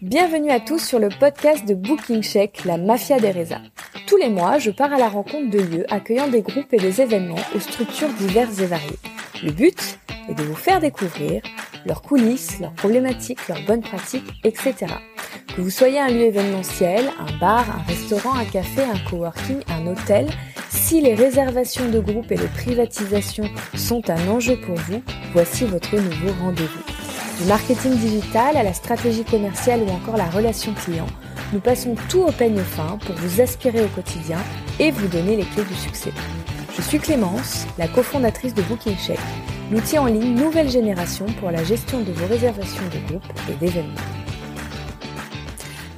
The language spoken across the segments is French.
Bienvenue à tous sur le podcast de Booking Check, la mafia des résas. Tous les mois, je pars à la rencontre de lieux accueillant des groupes et des événements aux structures diverses et variées. Le but est de vous faire découvrir leurs coulisses, leurs problématiques, leurs bonnes pratiques, etc. Que vous soyez un lieu événementiel, un bar, un restaurant, un café, un coworking, un hôtel, si les réservations de groupes et les privatisations sont un enjeu pour vous, voici votre nouveau rendez-vous. Du marketing digital à la stratégie commerciale ou encore la relation client, nous passons tout au peigne fin pour vous aspirer au quotidien et vous donner les clés du succès. Je suis Clémence, la cofondatrice de Booking Check, l'outil en ligne nouvelle génération pour la gestion de vos réservations de groupes et d'événements.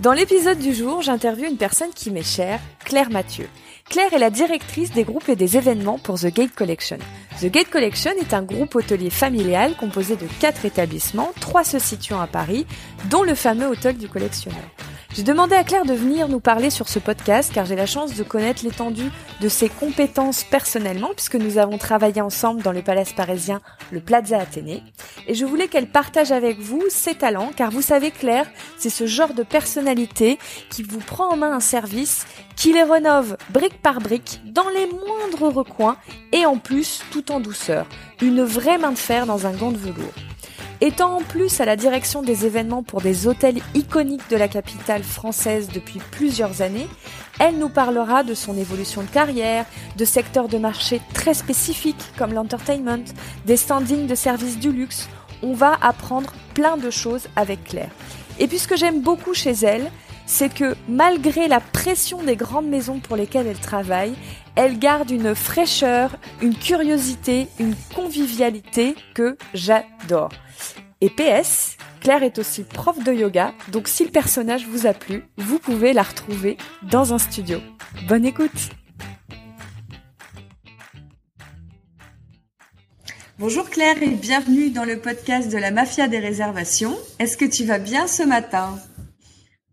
Dans l'épisode du jour, j'interviewe une personne qui m'est chère, Claire Mathieu. Claire est la directrice des groupes et des événements pour The Gate Collection. The Gate Collection est un groupe hôtelier familial composé de quatre établissements, trois se situant à Paris, dont le fameux hôtel du collectionneur. J'ai demandé à Claire de venir nous parler sur ce podcast car j'ai la chance de connaître l'étendue de ses compétences personnellement puisque nous avons travaillé ensemble dans le palace parisien, le Plaza Athénée. Et je voulais qu'elle partage avec vous ses talents car vous savez Claire, c'est ce genre de personnalité qui vous prend en main un service, qui les rénove brique par brique dans les moindres recoins et en plus tout en douceur. Une vraie main de fer dans un gant de velours. Étant en plus à la direction des événements pour des hôtels iconiques de la capitale française depuis plusieurs années, elle nous parlera de son évolution de carrière, de secteurs de marché très spécifiques comme l'entertainment, des standings de services du luxe. On va apprendre plein de choses avec Claire. Et puis ce que j'aime beaucoup chez elle, c'est que malgré la pression des grandes maisons pour lesquelles elle travaille, elle garde une fraîcheur, une curiosité, une convivialité que j'adore. Et PS, Claire est aussi prof de yoga, donc si le personnage vous a plu, vous pouvez la retrouver dans un studio. Bonne écoute Bonjour Claire et bienvenue dans le podcast de la Mafia des réservations. Est-ce que tu vas bien ce matin?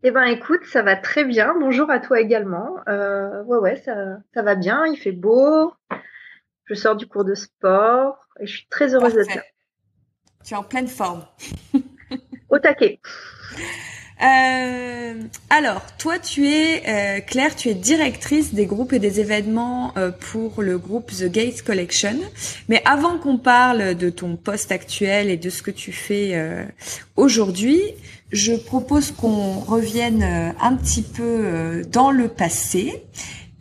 Eh ben écoute, ça va très bien. Bonjour à toi également. Euh, ouais ouais, ça, ça va bien. Il fait beau. Je sors du cours de sport et je suis très heureuse d'être là. Tu es en pleine forme. Au taquet. Euh, alors, toi, tu es euh, Claire, tu es directrice des groupes et des événements euh, pour le groupe The Gates Collection. Mais avant qu'on parle de ton poste actuel et de ce que tu fais aujourd'hui, je propose qu'on revienne un petit peu dans le passé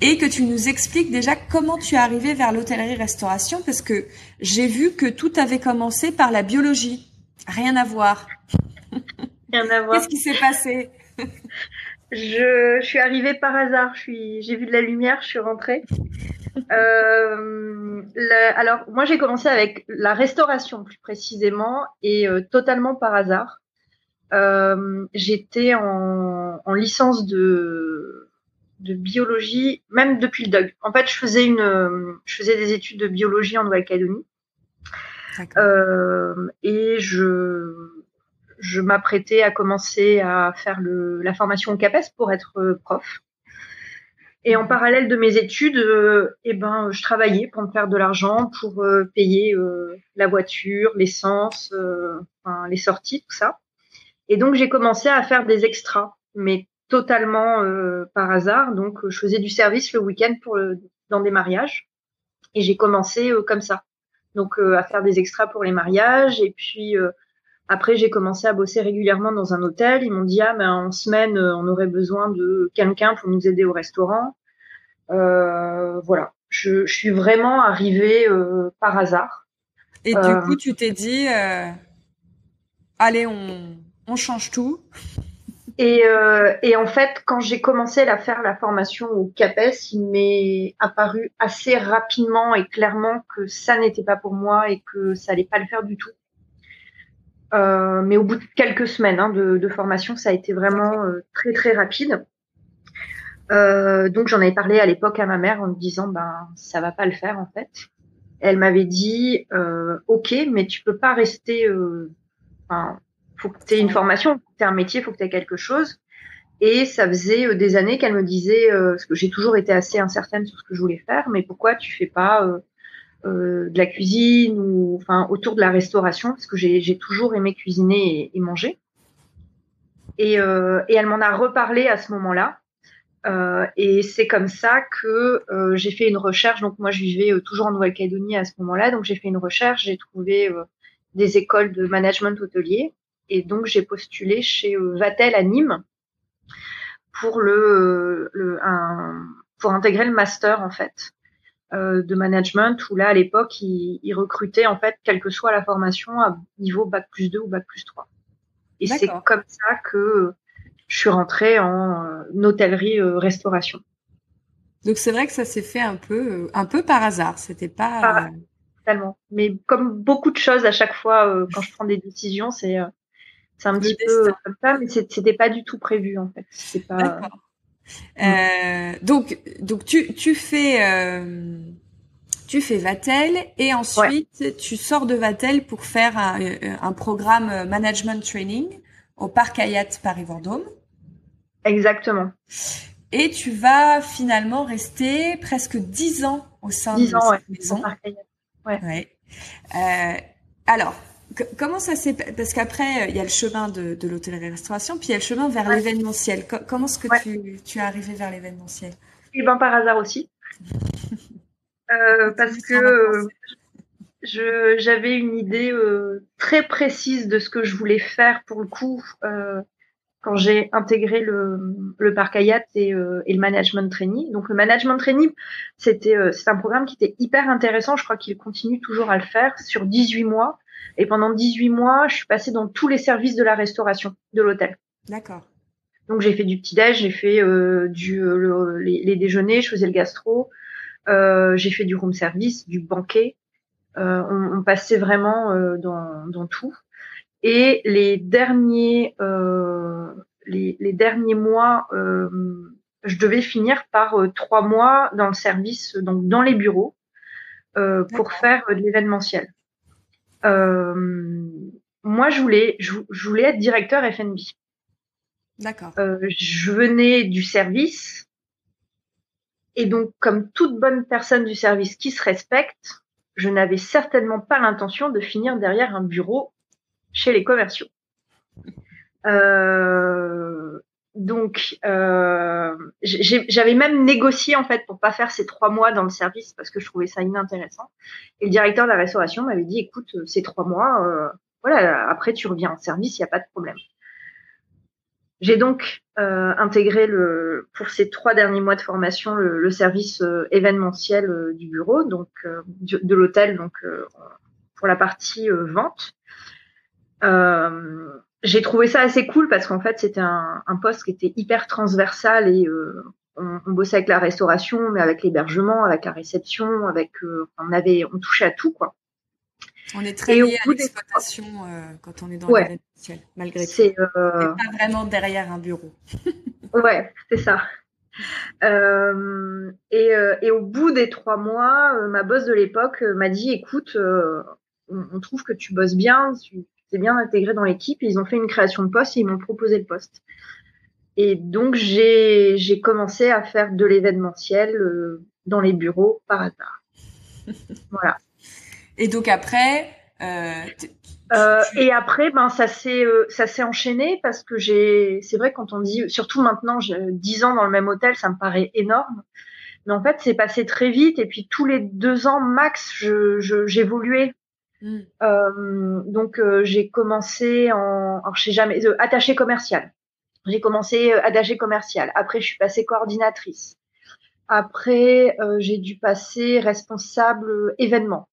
et que tu nous expliques déjà comment tu es arrivé vers l'hôtellerie-restauration parce que j'ai vu que tout avait commencé par la biologie. Rien à voir. Rien à voir. Qu'est-ce qui s'est passé? Je, suis arrivée par hasard. Je j'ai vu de la lumière, je suis rentrée. Euh, alors, moi, j'ai commencé avec la restauration plus précisément et euh, totalement par hasard. Euh, j'étais en, en licence de de biologie, même depuis le DOG. En fait, je faisais une, je faisais des études de biologie en Nouvelle-Calédonie. Euh, et je, je m'apprêtais à commencer à faire le, la formation au CAPES pour être euh, prof. Et en parallèle de mes études, euh, eh ben, je travaillais pour me faire de l'argent, pour euh, payer la voiture, l'essence, enfin, les sorties, tout ça. Et donc j'ai commencé à faire des extras, mais totalement euh, par hasard. Donc, je faisais du service le week-end pour dans des mariages et j'ai commencé euh, comme ça. Donc, euh, à faire des extras pour les mariages et puis après, j'ai commencé à bosser régulièrement dans un hôtel. Ils m'ont dit ah ben en semaine, on aurait besoin de quelqu'un pour nous aider au restaurant. voilà, je, je, suis vraiment arrivée par hasard. Et du coup, tu t'es dit, allez, on, on change tout. Et, euh, et, en fait, quand j'ai commencé à faire la formation au CAPES, il m'est apparu assez rapidement et clairement que ça n'était pas pour moi et que ça allait pas le faire du tout. Euh, mais au bout de quelques semaines hein, de, de, formation, ça a été vraiment euh, très très rapide. Euh, donc j'en avais parlé à l'époque à ma mère en me disant ben ça va pas le faire en fait. Elle m'avait dit euh, ok mais tu peux pas rester enfin, faut que tu aies une formation, faut que tu aies un métier, faut que tu aies quelque chose. Et ça faisait euh, des années qu'elle me disait, euh, parce que j'ai toujours été assez incertaine sur ce que je voulais faire, mais pourquoi tu fais pas euh, euh de la cuisine ou enfin autour de la restauration, parce que j'ai toujours aimé cuisiner et, manger. Et, et elle m'en a reparlé à ce moment-là. Euh, et c'est comme ça que euh, j'ai fait une recherche. Donc moi, je vivais euh, toujours en Nouvelle-Calédonie à ce moment-là. Donc j'ai fait une recherche, j'ai trouvé des écoles de management hôtelier. Et donc j'ai postulé chez Vatel à Nîmes pour le, le un, pour intégrer le master en fait de management. Où là à l'époque, ils, ils recrutaient en fait quelle que soit la formation à niveau bac plus 2 ou bac plus 3. Et c'est comme ça que je suis rentrée en euh, hôtellerie-restauration. Euh, Donc c'est vrai que ça s'est fait un peu, euh, un peu par hasard. C'était pas. Ah, tellement. Mais comme beaucoup de choses à chaque fois quand je prends des décisions, c'est c'est un petit peu comme ça, mais c'était pas du tout prévu en fait. C'est pas. Euh, donc donc tu tu fais tu fais Vatel et ensuite tu sors de Vatel pour faire un, un programme management training au parc Hayat Paris-Vendôme. Exactement. Et tu vas finalement rester presque dix ans au sein de cette maison. Ouais. ouais. Euh, alors, comment ça s'est parce qu'après il y a le chemin de, de l'hôtellerie-restauration, puis il y a le chemin vers l'événementiel. comment est-ce que tu, tu es arrivé vers l'événementiel? Eh ben par hasard aussi. euh, parce que je j'avais une idée euh, très précise de ce que je voulais faire pour le coup euh, quand j'ai intégré le, le parc Hayat et, euh, et, le management training. Donc le management training, c'était c'est un programme qui était hyper intéressant. Je crois qu'il continue toujours à le faire sur 18 mois. Et pendant 18 mois, je suis passée dans tous les services de la restauration de l'hôtel. D'accord. Donc j'ai fait du petit déj, j'ai fait du les, les, déjeuners, je faisais le gastro, j'ai fait du room service, du banquet. Euh, on, on, passait vraiment euh, dans, dans, tout. Et les derniers, euh, les, les, derniers mois, je devais finir par trois mois dans le service, donc dans les bureaux, pour faire de l'événementiel. Moi, je voulais, je, je, voulais être directeur FNB. D'accord. je venais du service. Et donc, comme toute bonne personne du service qui se respecte, je n'avais certainement pas l'intention de finir derrière un bureau chez les commerciaux. Euh, donc, euh, j'avais même négocié en fait pour pas faire ces trois mois dans le service parce que je trouvais ça inintéressant. Et le directeur de la restauration m'avait dit, écoute, ces trois mois, euh, voilà, après tu reviens en service, il n'y a pas de problème. J'ai donc euh, intégré le, pour ces trois derniers mois de formation le, le service euh, événementiel euh, du bureau, donc euh, de, l'hôtel, donc pour la partie vente. J'ai trouvé ça assez cool parce qu'en fait c'était un, un, poste qui était hyper transversal et on, on, bossait avec la restauration, mais avec l'hébergement, avec la réception, avec on avait on touchait à tout quoi. On est très lié à l'exploitation euh, quand on est dans ouais. l'événementiel, malgré tout. C'est euh... pas vraiment derrière un bureau. ouais, c'est ça. Euh, et, euh, et, au bout des trois mois, euh, ma boss de l'époque m'a dit "Écoute, on, on, trouve que tu bosses bien, tu es bien intégré dans l'équipe." Ils ont fait une création de poste et ils m'ont proposé le poste. Et donc j'ai commencé à faire de l'événementiel dans les bureaux par hasard. voilà. Et donc après. Euh, euh, et après, ben ça s'est euh, ça s'est enchaîné parce que j'ai, c'est vrai quand on dit, surtout maintenant, j'ai 10 ans dans le même hôtel, ça me paraît énorme. Mais en fait, c'est passé très vite et puis tous les deux ans max, je j'évoluais. Mm. Euh, donc euh, j'ai commencé en, alors je sais jamais, attaché commercial. J'ai commencé attaché commercial. Après, je suis passée coordinatrice. Après, j'ai dû passer responsable événement.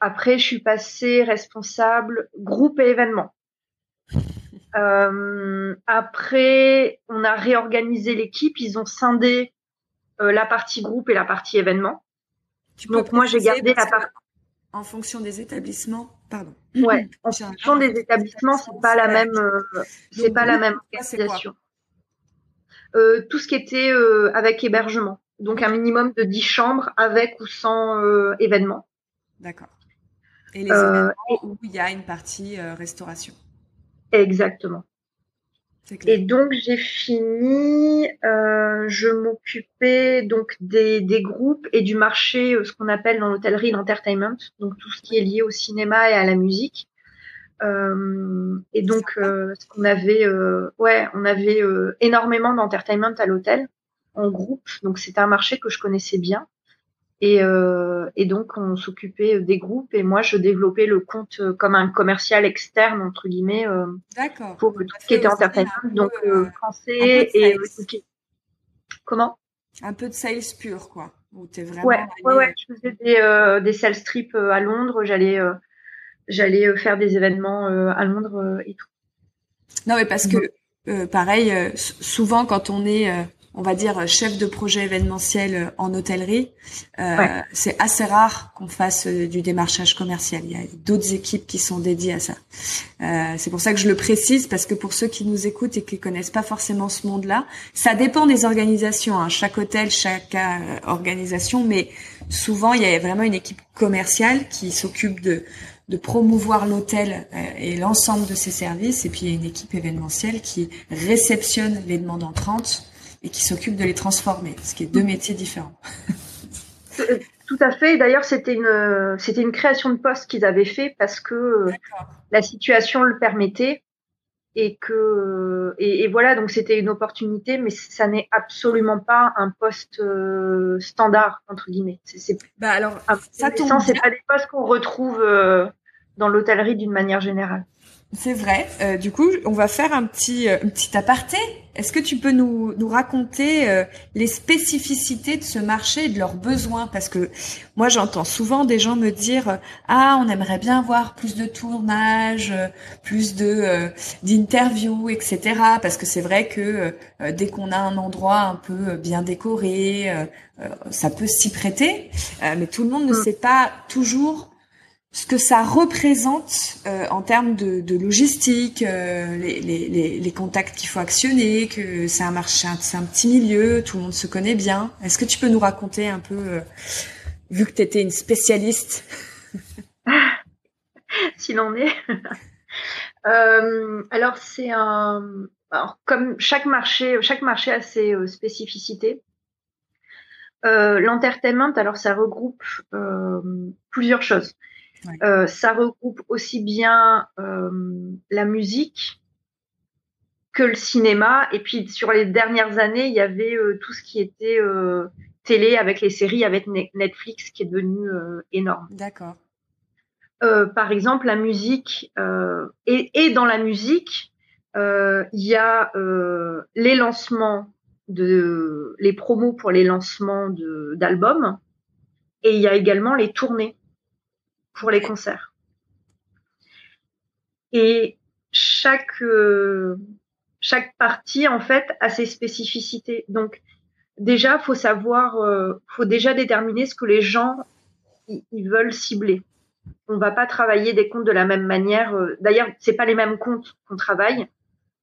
Après, je suis passée responsable groupe et événements. Euh, après, on a réorganisé l'équipe. Ils ont scindé euh, la partie groupe et la partie événement. Donc moi, j'ai gardé la partie. En fonction des établissements, pardon. Ouais, en fonction des établissements, c'est pas la même, euh, c'est pas la même organisation. Euh, tout ce qui était euh, avec hébergement, donc un minimum de 10 chambres avec ou sans événement. D'accord. Et les euh, où il y a une partie euh, restauration. Exactement. Et donc j'ai fini, euh, je m'occupais donc des, des, groupes et du marché, ce qu'on appelle dans l'hôtellerie l'entertainment, donc tout ce qui est lié au cinéma et à la musique. et donc, ce qu'on avait, ouais, on avait énormément d'entertainment à l'hôtel en groupe. Donc, c'était un marché que je connaissais bien. Et, euh, et, donc, on s'occupait des groupes et moi, je développais le compte comme un commercial externe, entre guillemets, euh, pour tout ce qui était entertainment, donc euh, français et Comment? Un peu de sales pur, quoi. Où es vraiment ouais, ouais, ouais, je faisais des, des sales trips à Londres, j'allais j'allais faire des événements à Londres et tout. Non, mais parce que, pareil, souvent, quand on est on va dire chef de projet événementiel euh, en hôtellerie, euh, c'est assez rare qu'on fasse euh, du démarchage commercial. Il y a d'autres équipes qui sont dédiées à ça. Euh, c'est pour ça que je le précise parce que pour ceux qui nous écoutent et qui connaissent pas forcément ce monde-là, ça dépend des organisations. Hein. Chaque hôtel, chaque euh, organisation, mais souvent il y a vraiment une équipe commerciale qui s'occupe de de promouvoir l'hôtel et l'ensemble de ses services, et puis il y a une équipe événementielle qui réceptionne les demandes entrantes et qui s'occupe de les transformer, ce qui est deux métiers différents. Tout à fait. D'ailleurs, c'était une, c'était une création de poste qu'ils avaient fait parce que la situation le permettait et que, et, voilà, donc c'était une opportunité, mais ça n'est absolument pas un poste euh, standard entre guillemets. C'est, bah alors, ça tombe. C'est pas des postes qu'on retrouve euh, dans l'hôtellerie d'une manière générale. C'est vrai. Euh, du coup, on va faire un petit, un petit aparté est-ce que tu peux nous, nous raconter euh, les spécificités de ce marché et de leurs besoins? Parce que moi, j'entends souvent des gens me dire euh, ah, on aimerait bien voir plus de tournages, euh, plus de d'interviews, etc. Parce que c'est vrai que dès qu'on a un endroit un peu bien décoré, ça peut s'y prêter. mais tout le monde ne mm. sait pas toujours ce que ça représente euh, en termes de, logistique, euh, les, contacts qu'il faut actionner, que c'est un marché, c'est un petit milieu, tout le monde se connaît bien. Est-ce que tu peux nous raconter un peu, euh, vu que tu étais une spécialiste? S'il en est. alors c'est un, comme chaque marché, chaque marché a ses spécificités. L'entertainment, alors ça regroupe plusieurs choses. Euh, ça regroupe aussi bien euh, la musique que le cinéma. Et puis sur les dernières années, il y avait euh, tout ce qui était télé avec les séries, avec Netflix qui est devenu énorme. D'accord. par exemple, la musique et, et, dans la musique, il y a les lancements de les promos pour les lancements d'albums et il y a également les tournées pour les concerts. Et chaque euh, chaque partie en fait a ses spécificités. Donc déjà faut savoir, euh, faut déjà déterminer ce que les gens ils veulent cibler. On va pas travailler des comptes de la même manière. Euh, d'ailleurs, c'est pas les mêmes comptes qu'on travaille.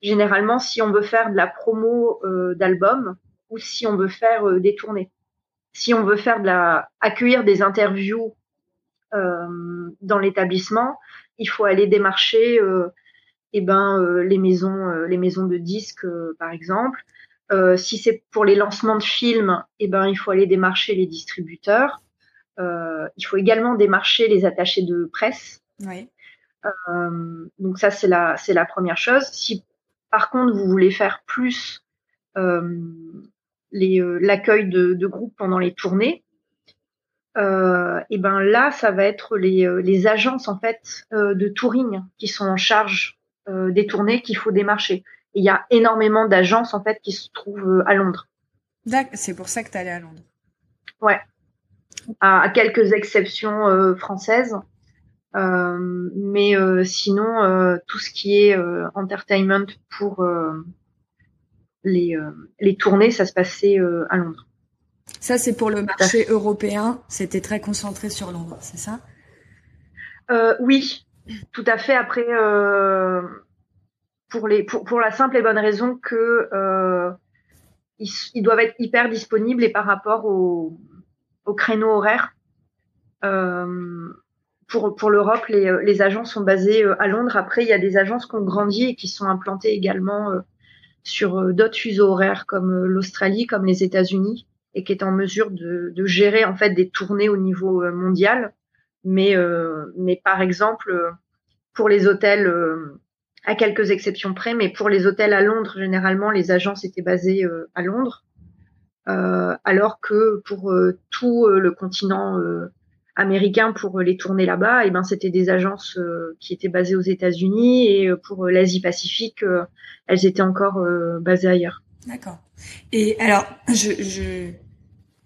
Généralement, si on veut faire de la promo euh, d'albums ou si on veut faire des tournées, si on veut faire de la accueillir des interviews euh, dans l'établissement, il faut aller démarcher euh, eh ben euh, les maisons les maisons de disques par exemple. si c'est pour les lancements de films, eh ben il faut aller démarcher les distributeurs. il faut également démarcher les attachés de presse. Oui. donc ça c'est la c'est la première chose. Si par contre vous voulez faire plus l'accueil de, de groupes pendant les tournées, euh, et ben là, ça va être les, euh, les agences en fait euh, de touring qui sont en charge euh, des tournées qu'il faut démarcher. il y a énormément d'agences en fait qui se trouvent à Londres. C'est pour ça que tu allé à Londres. Ouais. À, quelques exceptions françaises. mais sinon, tout ce qui est entertainment pour les, les tournées, ça se passait à Londres. Ça, c'est pour le marché européen. C'était très concentré sur Londres, c'est ça? Euh, Oui, tout à fait. Après, euh, pour, les, pour, pour, la simple et bonne raison que euh, ils, doivent être hyper disponibles et par rapport au, au créneau horaire. pour pour l'Europe, les, les agences sont basées à Londres. Après, il y a des agences qui ont grandi et qui sont implantées également sur d'autres fuseaux horaires comme l'Australie, comme les États-Unis et qui est en mesure de, gérer en fait des tournées au niveau euh, mondial. Mais, euh, mais par exemple, pour les hôtels, à quelques exceptions près, mais pour les hôtels à Londres, généralement, les agences étaient basées à Londres, alors que pour tout le continent américain pour les tourner là-bas, eh ben c'était des agences qui étaient basées aux États-Unis et pour l'Asie Pacifique, elles étaient encore basées ailleurs. D'accord. Et alors, je,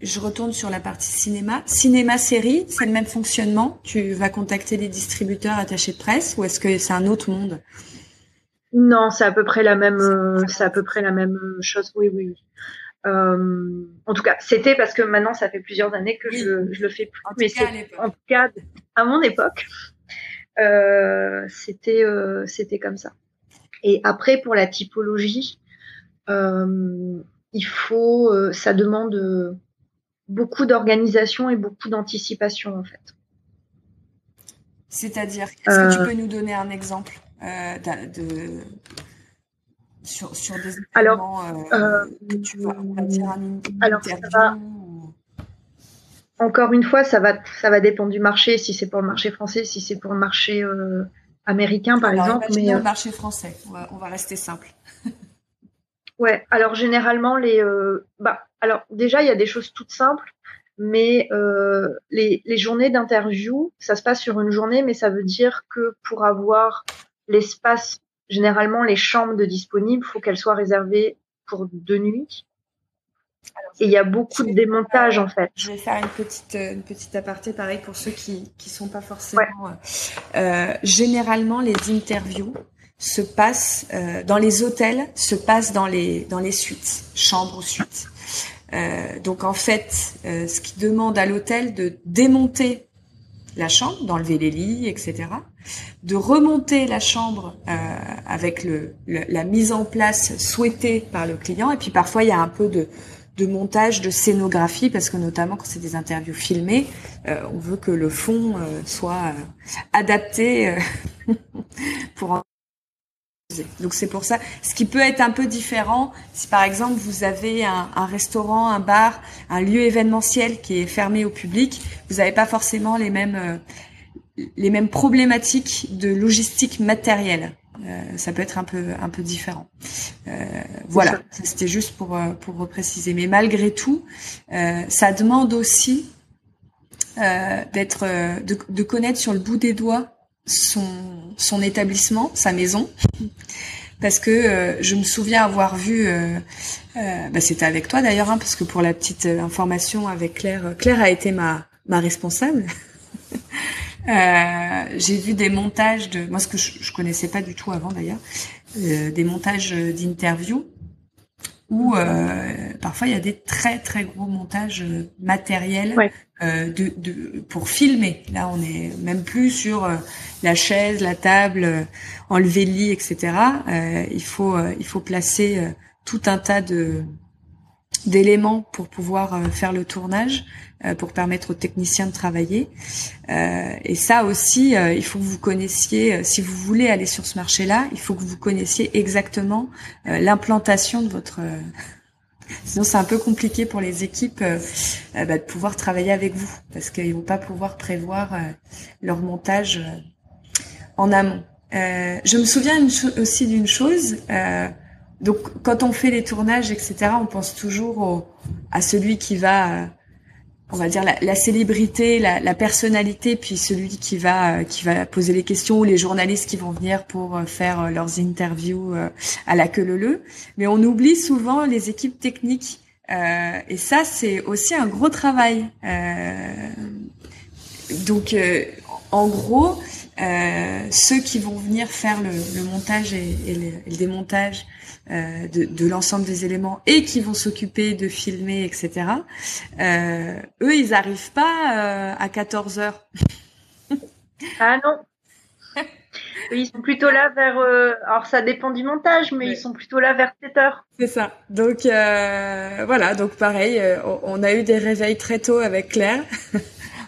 je retourne sur la partie cinéma. Cinéma-série, c'est le même fonctionnement Tu vas contacter des distributeurs attachés de presse ou est-ce que c'est un autre monde? Non, c'est à peu près la même, c'est à peu près la même chose. Oui, oui, oui. Euh, en tout cas, c'était parce que maintenant, ça fait plusieurs années que je, je le fais plus. En mais tout cas, en tout cas, à mon époque, euh, c'était euh, c'était comme ça. Et après, pour la typologie, euh, il faut, euh, ça demande beaucoup d'organisation et beaucoup d'anticipation en fait. C'est-à-dire, est-ce que tu euh, peux nous donner un exemple euh, de, sur, sur des événements euh, que tu vas, dire un, alors, Encore une fois, ça va, ça va dépendre du marché, si c'est pour le marché français, si c'est pour le marché américain, par exemple. Mais le marché français, on va, on va rester simple. ouais, alors généralement les, bah, alors déjà, il y a des choses toutes simples, mais euh, les, les, journées d'interview, ça se passe sur une journée, mais ça veut dire que pour avoir l'espace, généralement les chambres de disponibles, faut qu'elles soient réservées pour deux nuits. Et il y a beaucoup de démontage en fait. Je vais faire une petite une petite aparté pareil pour ceux qui qui sont pas forcément. Euh, euh, généralement les interviews se passent euh, dans les hôtels, se passent dans les dans les suites, chambres ou suites. Euh, donc en fait, euh, ce qui demande à l'hôtel de démonter la chambre, d'enlever les lits, etc., de remonter la chambre euh, avec le, la mise en place souhaitée par le client. Et puis parfois, il y a un peu de, de montage, de scénographie, parce que notamment quand c'est des interviews filmées, on veut que le fond soit adapté pour donc c'est pour ça. Ce qui peut être un peu différent, si par exemple vous avez un, restaurant, un bar, un lieu événementiel qui est fermé au public, vous n'avez pas forcément les mêmes euh, les mêmes problématiques de logistique matérielle. Euh, ça peut être un peu un peu différent. Euh, voilà, c'était juste pour pour repréciser. Mais malgré tout, ça demande aussi d'être de, de connaître sur le bout des doigts son, son établissement, sa maison, parce que euh, je me souviens avoir vu, euh, euh, bah, c'était avec toi d'ailleurs, hein, parce que pour la petite information avec Claire, Claire a été ma, ma responsable. J'ai vu des montages de, moi ce que je, je connaissais pas du tout avant d'ailleurs, des montages d'interviews où euh, parfois il y a des très très gros montages euh, matériels euh, de, de, pour filmer. Là, on est même plus sur euh, la chaise, la table, euh, enlever le lit, etc. il faut il faut placer tout un tas de d'éléments pour pouvoir faire le tournage. Euh, pour permettre aux techniciens de travailler. Euh, et ça aussi, euh, il faut que vous connaissiez, si vous voulez aller sur ce marché-là, il faut que vous connaissiez exactement l'implantation de votre... Sinon, c'est un peu compliqué pour les équipes bah, de pouvoir travailler avec vous parce qu'ils vont pas pouvoir prévoir leur montage en amont. je me souviens aussi d'une chose. Donc, quand on fait les tournages, etc., on pense toujours au, à celui qui va on va dire la, célébrité, la, personnalité, puis celui qui va qui va poser les questions ou les journalistes qui vont venir pour euh, faire euh, leurs interviews euh, à la queue leu Mais on oublie souvent les équipes techniques et ça c'est aussi un gros travail. donc en gros, ceux qui vont venir faire le, montage et, le, démontage euh, de, de l'ensemble des éléments et qui vont s'occuper de filmer, etc. Euh, eux, ils arrivent pas euh, à 14 heures. ah non. ils sont plutôt là vers. Euh, alors ça dépend du montage, mais ils sont plutôt là vers 7 heures. C'est ça. Donc voilà. Donc pareil, on a eu des réveils très tôt avec Claire.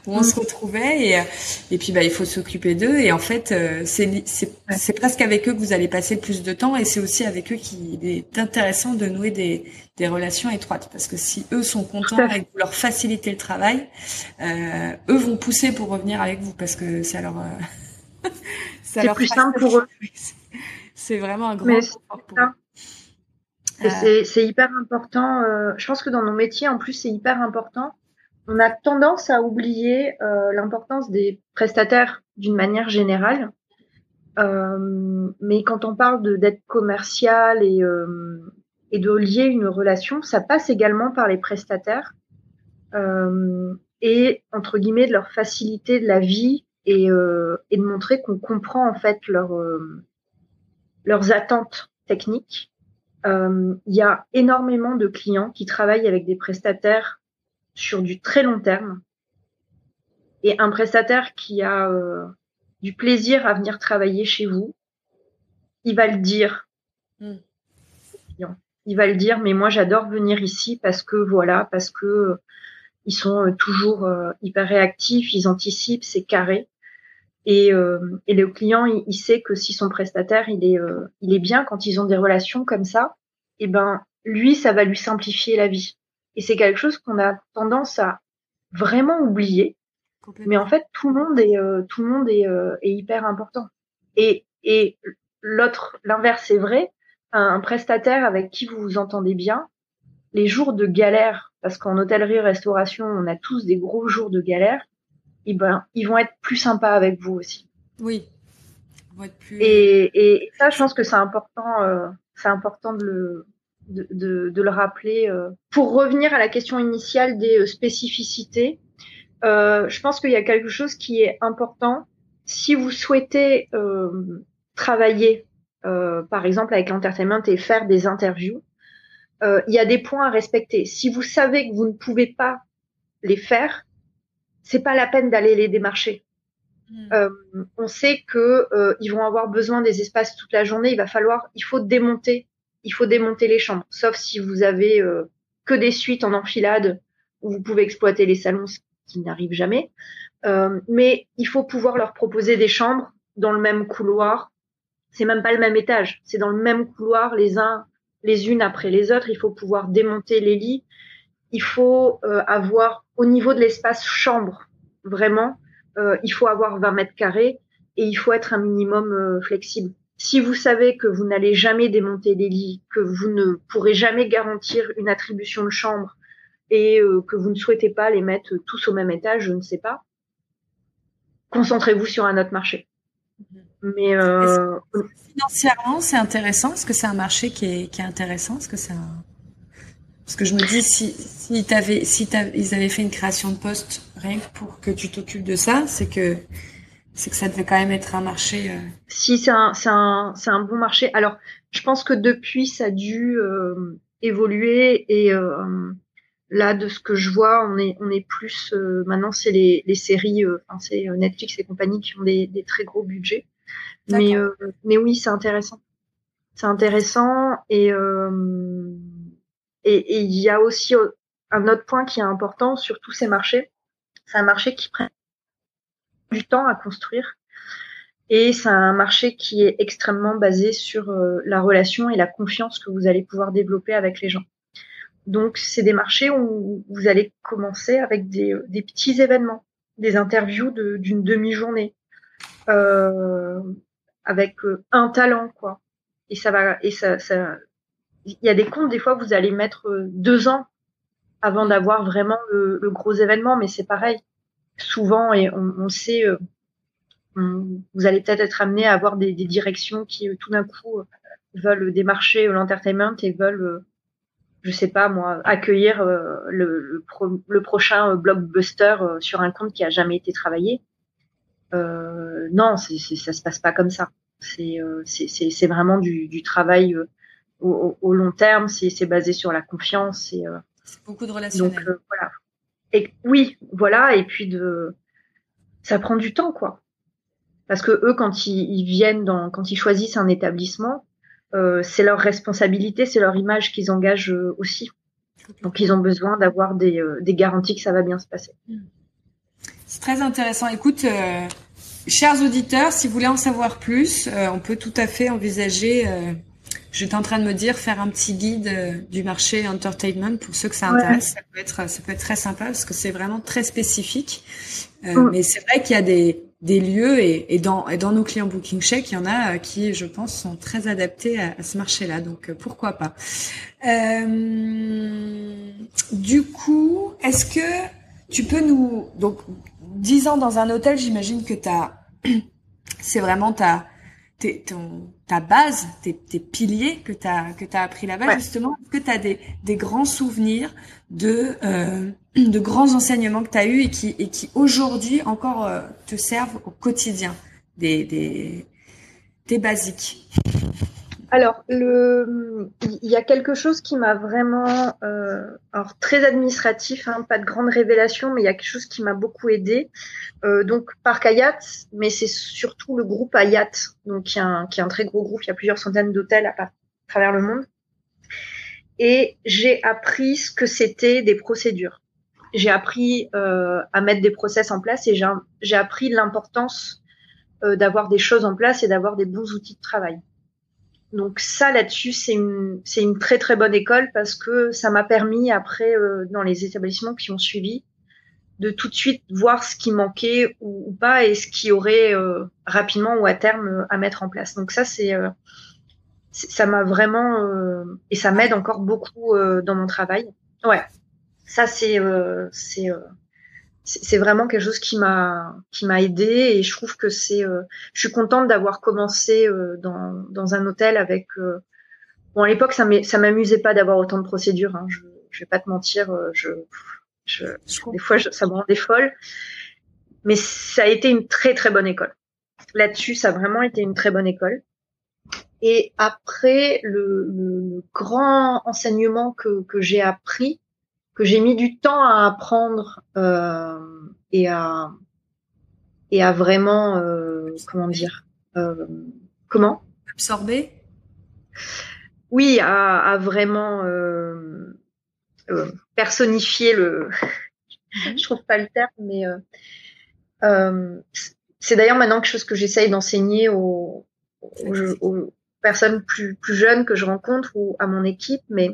où on se mm. retrouvait et, et puis bah il faut s'occuper d'eux et en fait euh, c'est c'est presque avec eux que vous allez passer le plus de temps et c'est aussi avec eux qu'il est intéressant de nouer des des relations étroites parce que si eux sont contents et que vous leur facilitez le travail, euh, eux vont pousser pour revenir avec vous parce que ça leur euh, c'est plus simple pour eux. C'est vraiment un grand C'est hyper important. je pense que dans nos métiers, en plus, c'est hyper important. On a tendance à oublier l'importance des prestataires d'une manière générale. Euh, mais quand on parle d'être commercial et, euh, et de lier une relation, ça passe également par les prestataires euh, et entre guillemets de leur faciliter de la vie et, euh, et de montrer qu'on comprend en fait leur, euh, leurs attentes techniques. Il y a énormément de clients qui travaillent avec des prestataires sur du très long terme et un prestataire qui a du plaisir à venir travailler chez vous, il va le dire. Hmm. Il va le dire, mais moi j'adore venir ici parce que voilà, parce que euh, ils sont euh, toujours euh, hyper réactifs, ils anticipent, c'est carré. Et, et le client, il, sait que si son prestataire, il est, il est bien quand ils ont des relations comme ça, et eh ben lui, ça va lui simplifier la vie. Et c'est quelque chose qu'on a tendance à vraiment oublier mais en fait, tout le monde est, euh, tout le monde est, euh, est, hyper important. Et, et l'autre, l'inverse est vrai. Un, prestataire avec qui vous vous entendez bien, les jours de galère, parce qu'en hôtellerie-restauration, on a tous des gros jours de galère, et eh ben, ils vont être plus sympas avec vous aussi. Oui. plus... et, et, ça, je pense que c'est important, euh, c'est important de le, de, de, de, le rappeler. Pour revenir à la question initiale des spécificités, euh, je pense qu'il y a quelque chose qui est important. Si vous souhaitez euh, travailler, euh, par exemple, avec l'entertainment et faire des interviews, il y a des points à respecter. Si vous savez que vous ne pouvez pas les faire, c'est pas la peine d'aller les démarcher. Hmm. on sait que ils vont avoir besoin des espaces toute la journée. Il va falloir, il faut démonter, il faut démonter les chambres. Sauf si vous avez que des suites en enfilade où vous pouvez exploiter les salons, qui n'arrive jamais. Euh, mais il faut pouvoir leur proposer des chambres dans le même couloir. C'est même pas le même étage, c'est dans le même couloir, les uns les unes après les autres. Il faut pouvoir démonter les lits. Il faut euh, avoir au niveau de l'espace chambre, vraiment, euh, il faut avoir 20 mètres carrés et il faut être un minimum flexible. Si vous savez que vous n'allez jamais démonter les lits, que vous ne pourrez jamais garantir une attribution de chambre et euh, que vous ne souhaitez pas les mettre tous au même étage, je ne sais pas, concentrez-vous sur un autre marché. Mhm. Mais euh, financièrement, c'est intéressant? Est-ce que c'est un marché qui est, qui est intéressant? Est-ce que c'est un... Parce que je me dis, si, si, avais, si ils avaient fait une création de poste rien que pour que tu t'occupes de ça, c'est que c'est que ça devait quand même être un marché. Euh... Si c'est un, un, un bon marché. Alors, je pense que depuis, ça a dû euh, évoluer et euh, Là, de ce que je vois, on est, on est plus. Maintenant, c'est les, les séries, enfin, c'est Netflix et compagnie qui ont des, des très gros budgets. Mais, mais oui, c'est intéressant. C'est intéressant et et il y a aussi un autre point qui est important sur tous ces marchés. C'est un marché qui prend du temps à construire et c'est un marché qui est extrêmement basé sur la relation et la confiance que vous allez pouvoir développer avec les gens. Donc, c'est des marchés où vous allez commencer avec des, des petits événements, des interviews d'une demi-journée, euh, avec euh, un talent, quoi. Et ça va, et ça, ça, il y a des comptes, des fois, vous allez mettre euh, deux ans avant d'avoir vraiment le, gros événement, mais c'est pareil. Souvent, et on, on sait, euh, vous allez peut-être être amené à avoir des, des directions qui, tout d'un coup, veulent démarcher l'entertainment et veulent je sais pas moi, accueillir euh, le, le, prochain euh, blockbuster euh, sur un compte qui a jamais été travaillé. Euh, non, c'est, c'est, ça se passe pas comme ça. C'est, c'est, c'est, vraiment du, du travail au, au, long terme. C'est, basé sur la confiance. Et, c'est beaucoup de relationnel. Donc voilà. Et oui, voilà. Et puis de, ça prend du temps quoi. Parce que eux, quand ils, ils viennent dans, quand ils choisissent un établissement, euh, c'est leur responsabilité, c'est leur image qu'ils engagent euh, aussi. Donc ils ont besoin d'avoir des, euh, des, garanties que ça va bien se passer. C'est très intéressant. Écoute, chers auditeurs, si vous voulez en savoir plus, on peut tout à fait envisager. J'étais en train de me dire faire un petit guide du marché entertainment pour ceux que ça intéresse. Ça peut être ça peut être très sympa parce que c'est vraiment très spécifique. Hmm. Mais c'est vrai qu'il y a des des lieux et, et, dans, et dans nos clients Booking Check, il y en a qui, je pense, sont très adaptés à, ce marché-là. Donc, pourquoi pas. Euh, du coup, est-ce que tu peux nous... Donc, 10 ans dans un hôtel, j'imagine que tu as... C'est vraiment ta, ton, ta base, tes, tes piliers que tu as, que as appris là-bas, justement. Est-ce que tu as des, des grands souvenirs de, euh, de grands enseignements que tu as eus et qui, et qui aujourd'hui encore euh, te servent au quotidien, des, des, des basiques? Alors, le, il y a quelque chose qui m'a vraiment, euh, alors très administratif, hein, pas de grande révélation, mais il y a quelque chose qui m'a beaucoup aidé. Euh, donc, Parc Ayat, mais c'est surtout le groupe Ayat, donc qui est, un, très gros groupe. Il y a plusieurs centaines d'hôtels à, travers le monde. Et j'ai appris ce que c'était des procédures. J'ai appris euh, à mettre des process en place et j'ai appris l'importance d'avoir des choses en place et d'avoir des bons outils de travail. Donc ça là-dessus, c'est une, c'est une très très bonne école parce que ça m'a permis après euh, dans les établissements qui ont suivi de tout de suite voir ce qui manquait ou, pas et ce qui aurait euh, rapidement ou à terme euh, à mettre en place. Donc ça c'est ça m'a vraiment et ça m'aide encore beaucoup dans mon travail. Ouais, ça c'est c'est c'est vraiment quelque chose qui m'a qui m'a aidé et je trouve que c'est euh, je suis contente d'avoir commencé euh, dans dans un hôtel avec euh, bon à l'époque ça ça m'amusait pas d'avoir autant de procédures hein, je je vais pas te mentir je je, des fois ça me rendait folle mais ça a été une très très bonne école. Là-dessus ça a vraiment été une très bonne école. Et après le, le grand enseignement que que j'ai appris que j'ai mis du temps à apprendre euh, et à et à vraiment euh, comment dire euh, comment? Absorber? Oui à, à vraiment euh, euh, personnifier le mhm. je trouve pas le terme mais euh, c'est d'ailleurs maintenant quelque chose que j'essaye d'enseigner aux, aux, aux, personnes plus plus jeunes que je rencontre ou à mon équipe mais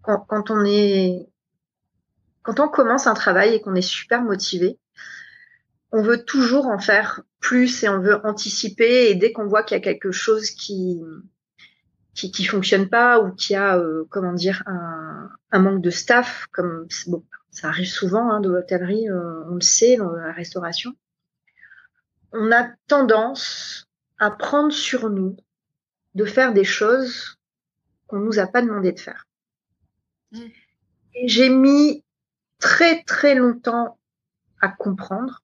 quand, quand on est quand on commence un travail et qu'on est super motivé, on veut toujours en faire plus et on veut anticiper. Et dès qu'on voit qu'il y a quelque chose qui qui, qui fonctionne pas ou qu'il y a euh, comment dire un, un, manque de staff, comme bon, ça arrive souvent hein, de l'hôtellerie, euh, on le sait, dans la restauration, on a tendance à prendre sur nous de faire des choses qu'on nous a pas demandé de faire. Mmh. J'ai mis très très longtemps à comprendre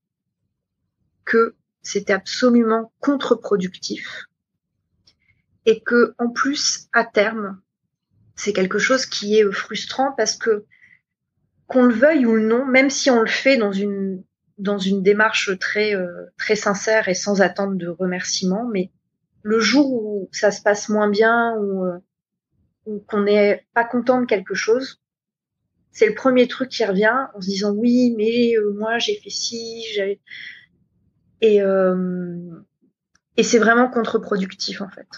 que c'était absolument contre-productif et que en plus à terme c'est quelque chose qui est frustrant parce que qu'on le veuille ou non même si on le fait dans une dans une démarche très euh, très sincère et sans attente de remerciement mais le jour où ça se passe moins bien ou, euh, ou qu'on n'est pas content de quelque chose c'est le premier truc qui revient en se disant oui, mais euh, moi j'ai fait ci, j'ai et euh, et c'est vraiment contre-productif en fait.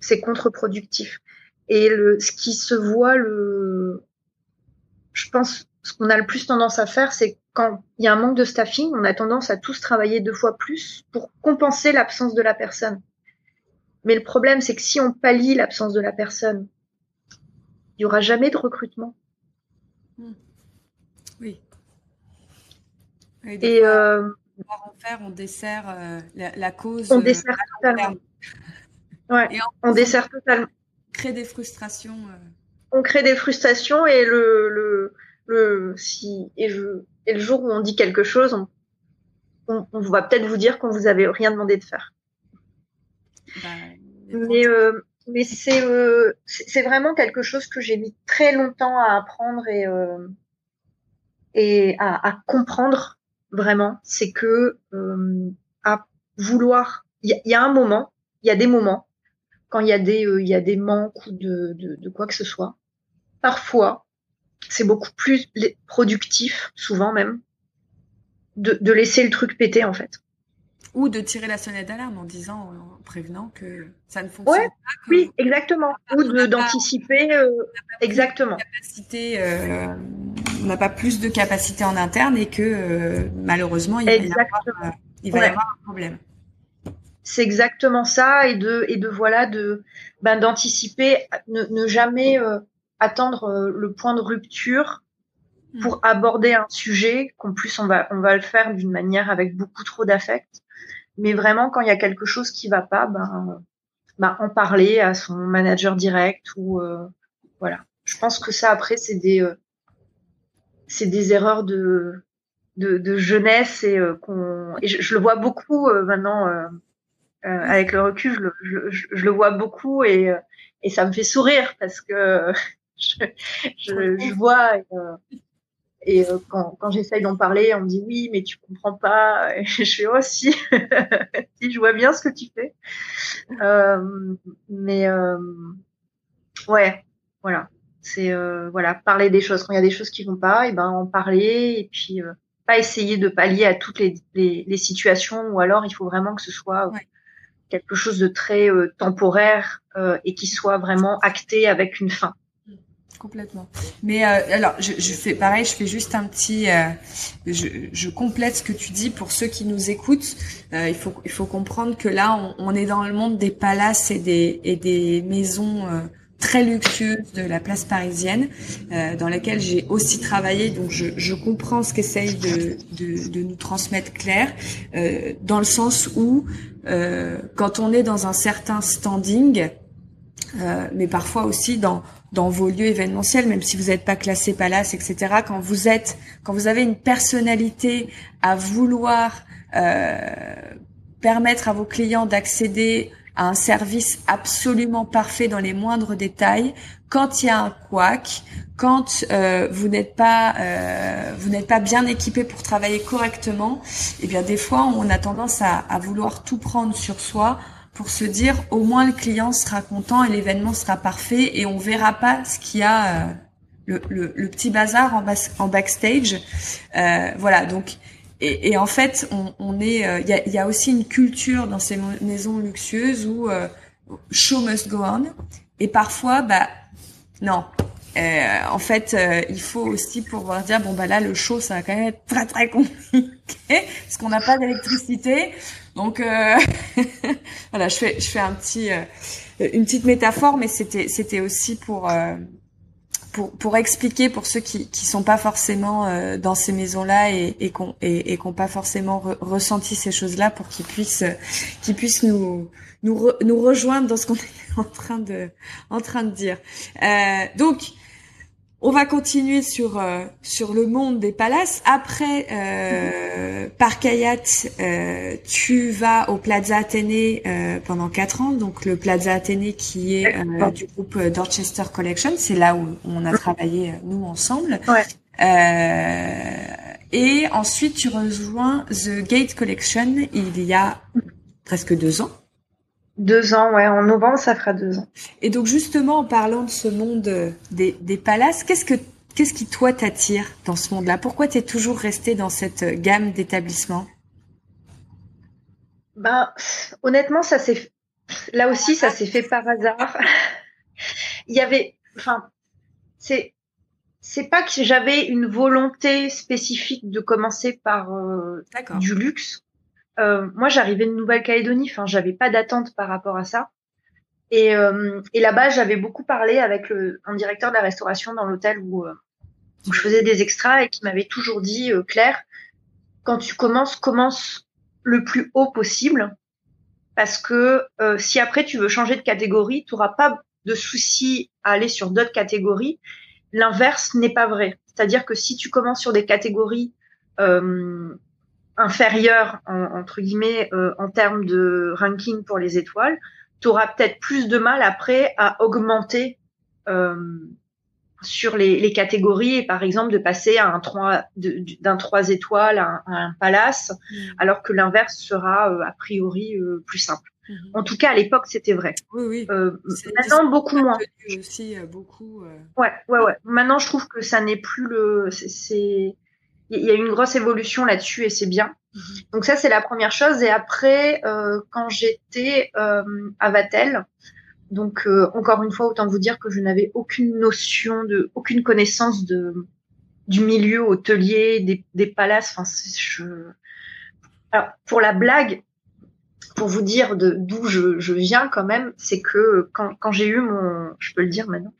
C'est contre-productif. Et le ce qui se voit le, je pense, ce qu'on a le plus tendance à faire, c'est quand il y a un manque de staffing, on a tendance à tous travailler deux fois plus pour compenser l'absence de la personne. Mais le problème, c'est que si on pallie l'absence de la personne, il y aura jamais de recrutement. Oui. Et, euh, on faire, on dessert euh, la, cause. On euh, dessert totalement. Ouais, on, dessert totalement. Crée des frustrations. On crée des frustrations et le, le, le si et je et le jour où on dit quelque chose, on, on, va peut-être vous dire qu'on vous avait rien demandé de faire. Bah, mais euh, mais c'est euh, c'est vraiment quelque chose que j'ai mis très longtemps à apprendre et euh, et à, à, comprendre vraiment. C'est que euh, à vouloir, il y, a un moment, il y a des moments quand il y a des il y a des manques ou de, de, de quoi que ce soit. Parfois, c'est beaucoup plus productif, souvent même, de, de laisser le truc péter en fait ou de tirer la sonnette d'alarme en disant, en prévenant que ça ne fonctionne pas. oui, exactement. Ou d'anticiper. Euh, exactement. Capacité, euh, on n'a pas plus de capacité en interne et que euh, malheureusement il va, y avoir, il va y avoir un problème. C'est exactement ça et de et de voilà de ben, d'anticiper, ne, jamais euh, attendre euh, le point de rupture hmm. pour aborder un sujet qu'en plus on va on va le faire d'une manière avec beaucoup trop d'affect. Mais vraiment quand il y a quelque chose qui va pas, ben, ben en parler à son manager direct ou euh, voilà. Je pense que ça après c'est des c'est des erreurs de de, de jeunesse et qu'on et je, le vois beaucoup maintenant euh, avec le recul, je, je, je, le vois beaucoup et, euh, et ça me fait sourire parce que je, je, vois et, euh, quand, quand j'essaye d'en parler, on me dit oui, mais tu comprends pas. Et je fais aussi, oh, si, je vois bien ce que tu fais. Euh, mais euh, ouais, voilà, c'est voilà, parler des choses. Quand il y a des choses qui vont pas, et ben en parler et puis pas essayer de pallier à toutes les, les, les, situations ou alors il faut vraiment que ce soit quelque chose de très euh, temporaire euh, et qui soit vraiment acté avec une fin. Complètement. Mais euh, alors, je, je, fais pareil, je fais juste un petit, je, je, complète ce que tu dis pour ceux qui nous écoutent. il faut il faut comprendre que là, on, on, est dans le monde des palaces et des et des maisons très luxueuse de la place parisienne, euh, dans laquelle j'ai aussi travaillé. Donc je, je comprends ce qu'essaye de, de, de, nous transmettre Claire, euh, dans le sens où euh, quand on est dans un certain standing, euh, mais parfois aussi dans dans vos lieux événementiels, même si vous n'êtes pas classé palace, etc. Quand vous êtes, quand vous avez une personnalité à vouloir euh, permettre à vos clients d'accéder un service absolument parfait dans les moindres détails. Quand il y a un couac, quand euh, vous n'êtes pas euh, vous n'êtes pas bien équipé pour travailler correctement, eh bien des fois on a tendance à, à, vouloir tout prendre sur soi pour se dire au moins le client sera content et l'événement sera parfait et on verra pas ce qu'il y a euh, le, le, le, petit bazar en, en backstage. Euh, voilà donc et, et, en fait, on, on est, euh, il y, a, y, a, aussi une culture dans ces maisons luxueuses où euh, show must go on. Et parfois, bah non. Euh, en fait, euh, il faut aussi pouvoir dire bon bah là le show ça va quand même être très très compliqué parce qu'on n'a pas d'électricité. Donc voilà, je fais je fais un petit une petite métaphore, mais c'était c'était aussi pour pour, pour expliquer pour ceux qui qui sont pas forcément euh, dans ces maisons-là et et qu'on et, et pas forcément ressenti ces choses-là pour qu'ils puissent qu'ils puissent nous nous nous rejoindre dans ce qu'on est en train de en train de dire. Euh, donc on va continuer sur euh, sur le monde des palaces. Après euh, par Kayat, euh, tu vas au Plaza Athénée euh, pendant quatre ans. Donc le Plaza Athénée qui est euh, du groupe Dorchester Collection, c'est là où on a travaillé nous ensemble. et ensuite tu rejoins The Gate Collection il y a presque deux ans. Deux ans, ouais. En novembre, ça fera deux ans. Et donc justement, en parlant de ce monde euh, des, des palaces, qu'est-ce que qu'est-ce qui toi t'attire dans ce monde-là? Pourquoi tu es toujours resté dans cette euh, gamme d'établissements? Ben, honnêtement, ça s'est là aussi, ça s'est fait par hasard. Il y avait, enfin, c'est c'est pas que j'avais une volonté spécifique de commencer par euh, du luxe. Euh, moi, j'arrivais de Nouvelle-Calédonie, enfin, j'avais pas d'attente par rapport à ça. Et, euh, et là-bas, j'avais beaucoup parlé avec le, un directeur de la restauration dans l'hôtel où, euh, où, je faisais des extras et qui m'avait toujours dit, Claire, quand tu commences, commence le plus haut possible, parce que si après tu veux changer de catégorie, tu n'auras pas de souci à aller sur d'autres catégories. L'inverse n'est pas vrai. C'est-à-dire que si tu commences sur des catégories euh, inférieur entre guillemets euh, en termes de ranking pour les étoiles, tu auras peut-être plus de mal après à augmenter euh, sur les, les, catégories et par exemple de passer à un 3 d'un 3 étoiles à un, palace mmh. alors que l'inverse sera euh, a priori euh, plus simple. Mmh. En tout cas, à l'époque, c'était vrai. Oui, oui. maintenant, beaucoup moins. Aussi, beaucoup. Ouais, ouais, ouais. Maintenant, je trouve que ça n'est plus le. C'est il y a une grosse évolution là-dessus et c'est bien. Mhm. Donc ça, c'est la première chose. Et après, euh, quand j'étais euh, à Vatel, donc euh, encore une fois, autant vous dire que je n'avais aucune notion de, aucune connaissance de du milieu hôtelier, des, des palaces. Enfin, je, Alors, pour la blague, pour vous dire d'où je, je, viens quand même, c'est que quand, quand j'ai eu mon, je peux le dire maintenant,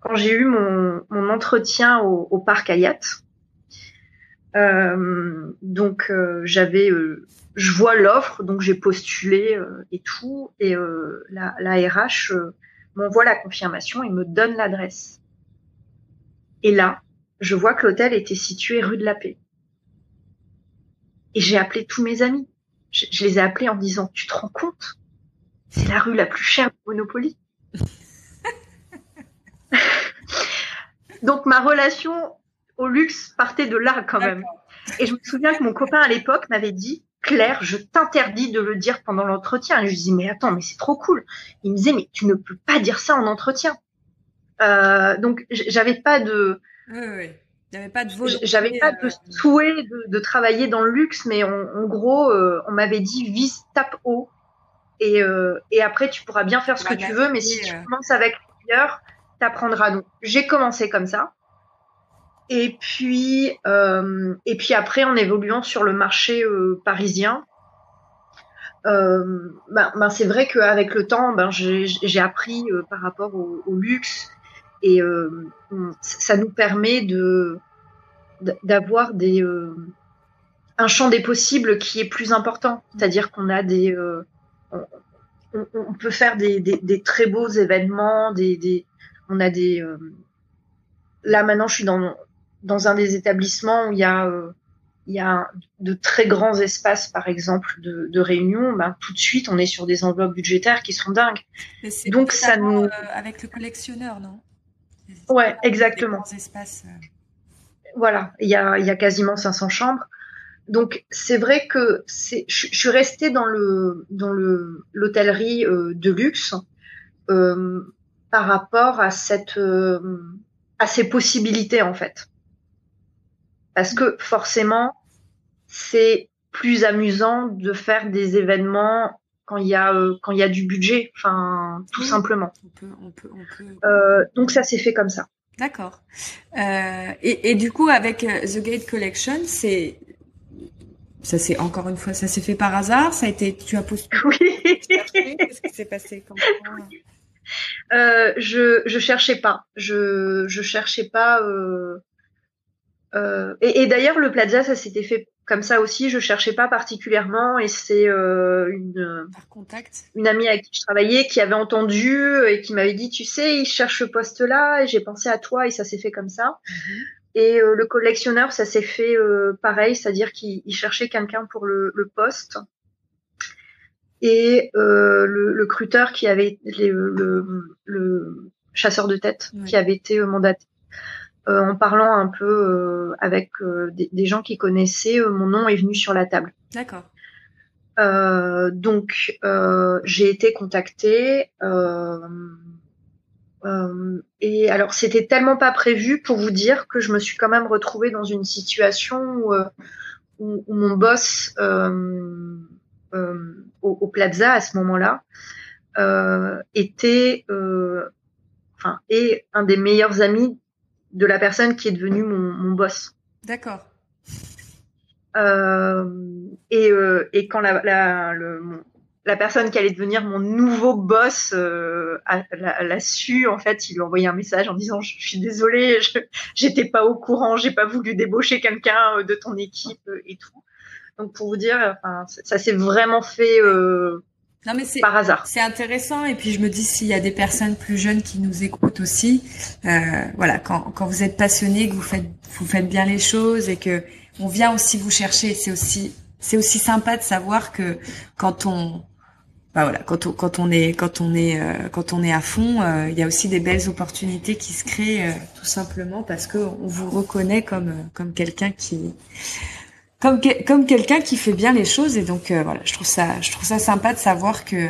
quand j'ai eu mon, mon entretien au, au parc Hayat, euh, donc euh, j'avais, euh, je vois l'offre, donc j'ai postulé euh, et tout, et la, la, RH m'envoie la confirmation et me donne l'adresse. Et là, je vois que l'hôtel était situé rue de la Paix. Et j'ai appelé tous mes amis. Je, je, les ai appelés en disant, tu te rends compte? C'est la rue la plus chère de Monopoly. Donc ma relation au luxe partait de là quand même. Et je me souviens que mon copain à l'époque m'avait dit Claire, je t'interdis de le dire pendant l'entretien. Et je lui dis mais attends, mais c'est trop cool. Il me disait mais tu ne peux pas dire ça en entretien. Euh, donc j'avais pas de oui, oui. J'avais pas de J'avais pas de euh, souhait de, de, travailler dans le luxe, mais en, en gros, euh, on m'avait dit vise, tape haut, et, euh, et après tu pourras bien faire ce que tu veux, mais si tu commences avec plusieurs, t'apprendras. Donc j'ai commencé comme ça. Et puis, euh, et puis après, en évoluant sur le marché euh, parisien, euh, ben, ben c'est vrai qu'avec le temps, ben, j'ai appris euh, par rapport au, au luxe et euh, ça nous permet de d'avoir des un champ des possibles qui est plus important. C'est-à-dire qu'on a des on, on, peut faire des, des, des, très beaux événements, des, des on a des là maintenant je suis dans dans un des établissements où il y a, euh, il y a de très grands espaces, par exemple, de, de réunion, ben, tout de suite, on est sur des enveloppes budgétaires qui sont dingues. Donc ça nous euh, avec le collectionneur, non? Ouais, exactement. Espaces, euh. Voilà, il y a, il y a quasiment 500 chambres. Donc c'est vrai que je, je, suis restée dans le dans le l'hôtellerie euh, de luxe euh, par rapport à cette euh, à ces possibilités en fait parce que forcément, c'est plus amusant de faire des événements quand il y a euh, quand il y a du budget, enfin tout simplement. On peut, on peut, on peut... Euh, donc ça s'est fait comme ça. D'accord. Euh, et, et, du coup avec The Gate Collection, c'est ça c'est encore une fois ça s'est fait par hasard, ça a été tu as posté. Oui. Qu'est-ce qui s'est passé je je cherchais pas, je je cherchais pas. Euh, et, et d'ailleurs, le Plaza, ça s'était fait comme ça aussi. Je cherchais pas particulièrement, et c'est euh, une contact. une amie avec qui je travaillais qui avait entendu et qui m'avait dit, tu sais, il cherche ce poste-là, et j'ai pensé à toi, et ça s'est fait comme ça. Mm-hmm. Et euh, le collectionneur, ça s'est fait euh, pareil, c'est-à-dire qu'il cherchait quelqu'un pour le, le, poste. Et euh, le, le cruteur qui avait les, le, le, chasseur de tête qui avait été mandaté en parlant un peu euh, avec euh, des, des, gens qui connaissaient, mon nom est venu sur la table. D'accord. Euh, donc euh, j'ai été contactée euh, et alors c'était tellement pas prévu pour vous dire que je me suis quand même retrouvée dans une situation où, où, où mon boss au, au, Plaza à ce moment-là était enfin est un des meilleurs amis de la personne qui est devenue mon, mon boss. D'accord. Euh, et, euh, et, quand la, la, le, la, personne qui allait devenir mon nouveau boss euh, l'a su, en fait, il lui a envoyé un message en disant je, je suis désolée, j'étais pas au courant, j'ai pas voulu débaucher quelqu'un euh, de ton équipe euh, et tout. Donc pour vous dire, enfin, ça, ça s'est vraiment fait euh, non mais c'est par hasard. C'est intéressant et puis je me dis s'il y a des personnes plus jeunes qui nous écoutent aussi, euh, voilà, quand, quand vous êtes passionné, que vous faites vous faites bien les choses et que on vient aussi vous chercher, c'est aussi c'est aussi sympa de savoir que quand on bah voilà, quand on, quand on est quand on est euh, quand on est à fond, euh, il y a aussi des belles opportunités qui se créent euh, tout simplement parce que on vous reconnaît comme comme quelqu'un qui comme comme quelqu'un qui fait bien les choses et donc euh, voilà je trouve ça je trouve ça sympa de savoir que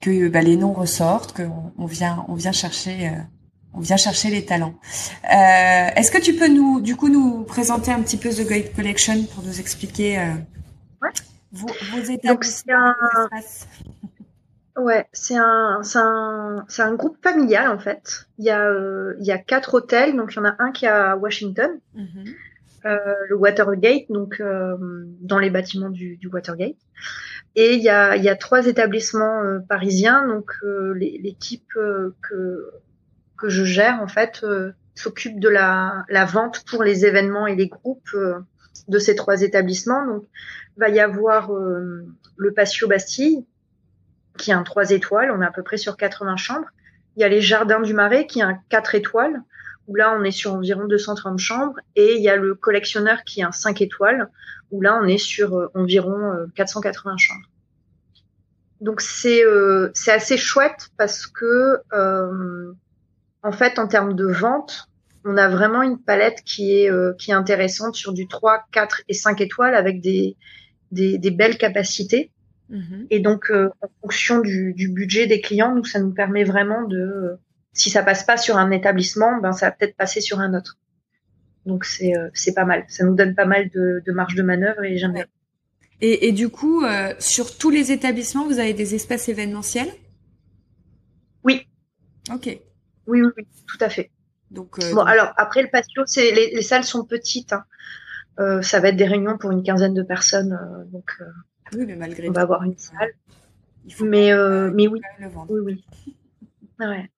que bah, les noms ressortent qu'on on vient on vient chercher euh, on vient chercher les talents. Euh, Est-ce que tu peux nous du coup nous présenter un petit peu The Guide Collection pour nous expliquer ouais. vos, vos étapes donc c'est un Ouais, c'est un, c'est un, un groupe familial en fait. Il y a, il y a quatre hôtels, donc il y en a un qui est à Washington, mm -hmm. Le Watergate, donc dans les bâtiments du, Watergate. Et il y a, trois établissements parisiens, donc l'équipe que je gère en fait s'occupe de la, vente pour les événements et les groupes de ces trois établissements. Donc, il va y avoir le Patio Bastille, qui a un 3 étoiles, on est à peu près sur 80 chambres. Il y a les Jardins du Marais, qui a un 4 étoiles, où là, on est sur environ 230 chambres. Et il y a le Collectionneur, qui a un 5 étoiles, où là, on est sur euh, environ 480 euh, chambres. Donc, c'est euh, c'est assez chouette parce que, en fait, en termes de vente, on a vraiment une palette qui est, qui est intéressante sur du 3, 4 et 5 étoiles avec des, des, des belles capacités. Mhm. Et donc, en fonction du, du, budget des clients, nous, ça nous permet vraiment de, si ça passe pas sur un établissement, ben ça va peut-être passer sur un autre. Donc c'est euh, c'est pas mal. Ça nous donne pas mal de, de marge de manœuvre et j'aime bien. Et, et, du coup, euh, sur tous les établissements, vous avez des espaces événementiels? Oui. Ok. Oui, oui, oui, tout à fait. Donc, bon, alors après le patio, c'est les, les, salles sont petites. Hein. ça va être des réunions pour une quinzaine de personnes, donc oui, mais malgré On va avoir une salle. mais, euh, mais oui. Oui, oui. Ouais.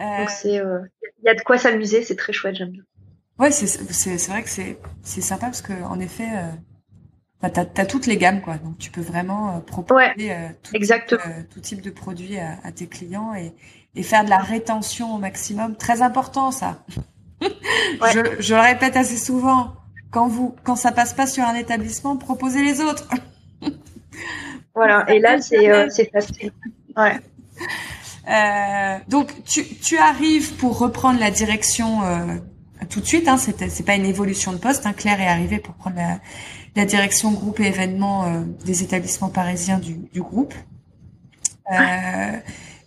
Donc euh, c'est, euh, il y a de quoi s'amuser, c'est très chouette, j'aime bien. Ouais, c'est, c'est, c'est vrai que c'est, c'est sympa parce que en effet, euh, bah, t'as, as toutes les gammes quoi, donc tu peux vraiment proposer tout, Type, tout, type de produits à, à, tes clients et, et faire de la rétention au maximum, très important ça. je, je le répète assez souvent quand vous, quand ça passe pas sur un établissement, proposez les autres. voilà. Et là, c'est euh, c'est facile. Ouais. Euh, donc tu, tu arrives pour reprendre la direction euh, tout de suite. Hein, c'est pas une évolution de poste. Hein, Claire est arrivée pour prendre la, la direction groupe et événements euh, des établissements parisiens du, du groupe. Euh,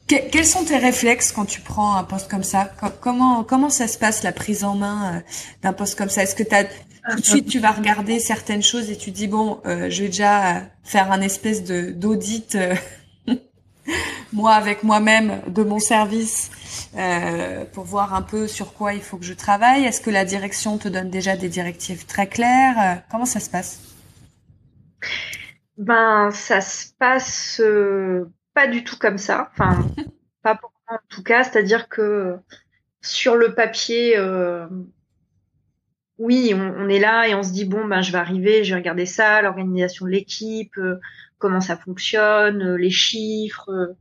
quels sont tes réflexes quand tu prends un poste comme ça? Comment comment ça se passe la prise en main euh, d'un poste comme ça? Est-ce que as tout de suite tu vas regarder certaines choses et tu dis bon, je vais déjà faire un espèce de d'audit moi avec moi-même de mon service euh, pour voir un peu sur quoi il faut que je travaille. Est-ce que la direction te donne déjà des directives très claires euh, Comment ça se passe? Ben ça se passe pas du tout comme ça. Enfin pas pour moi en tout cas, c'est-à-dire que sur le papier oui, on, est là et on se dit bon ben je vais arriver, je vais regarder ça, l'organisation de l'équipe, euh, comment ça fonctionne, euh, les chiffres. Euh,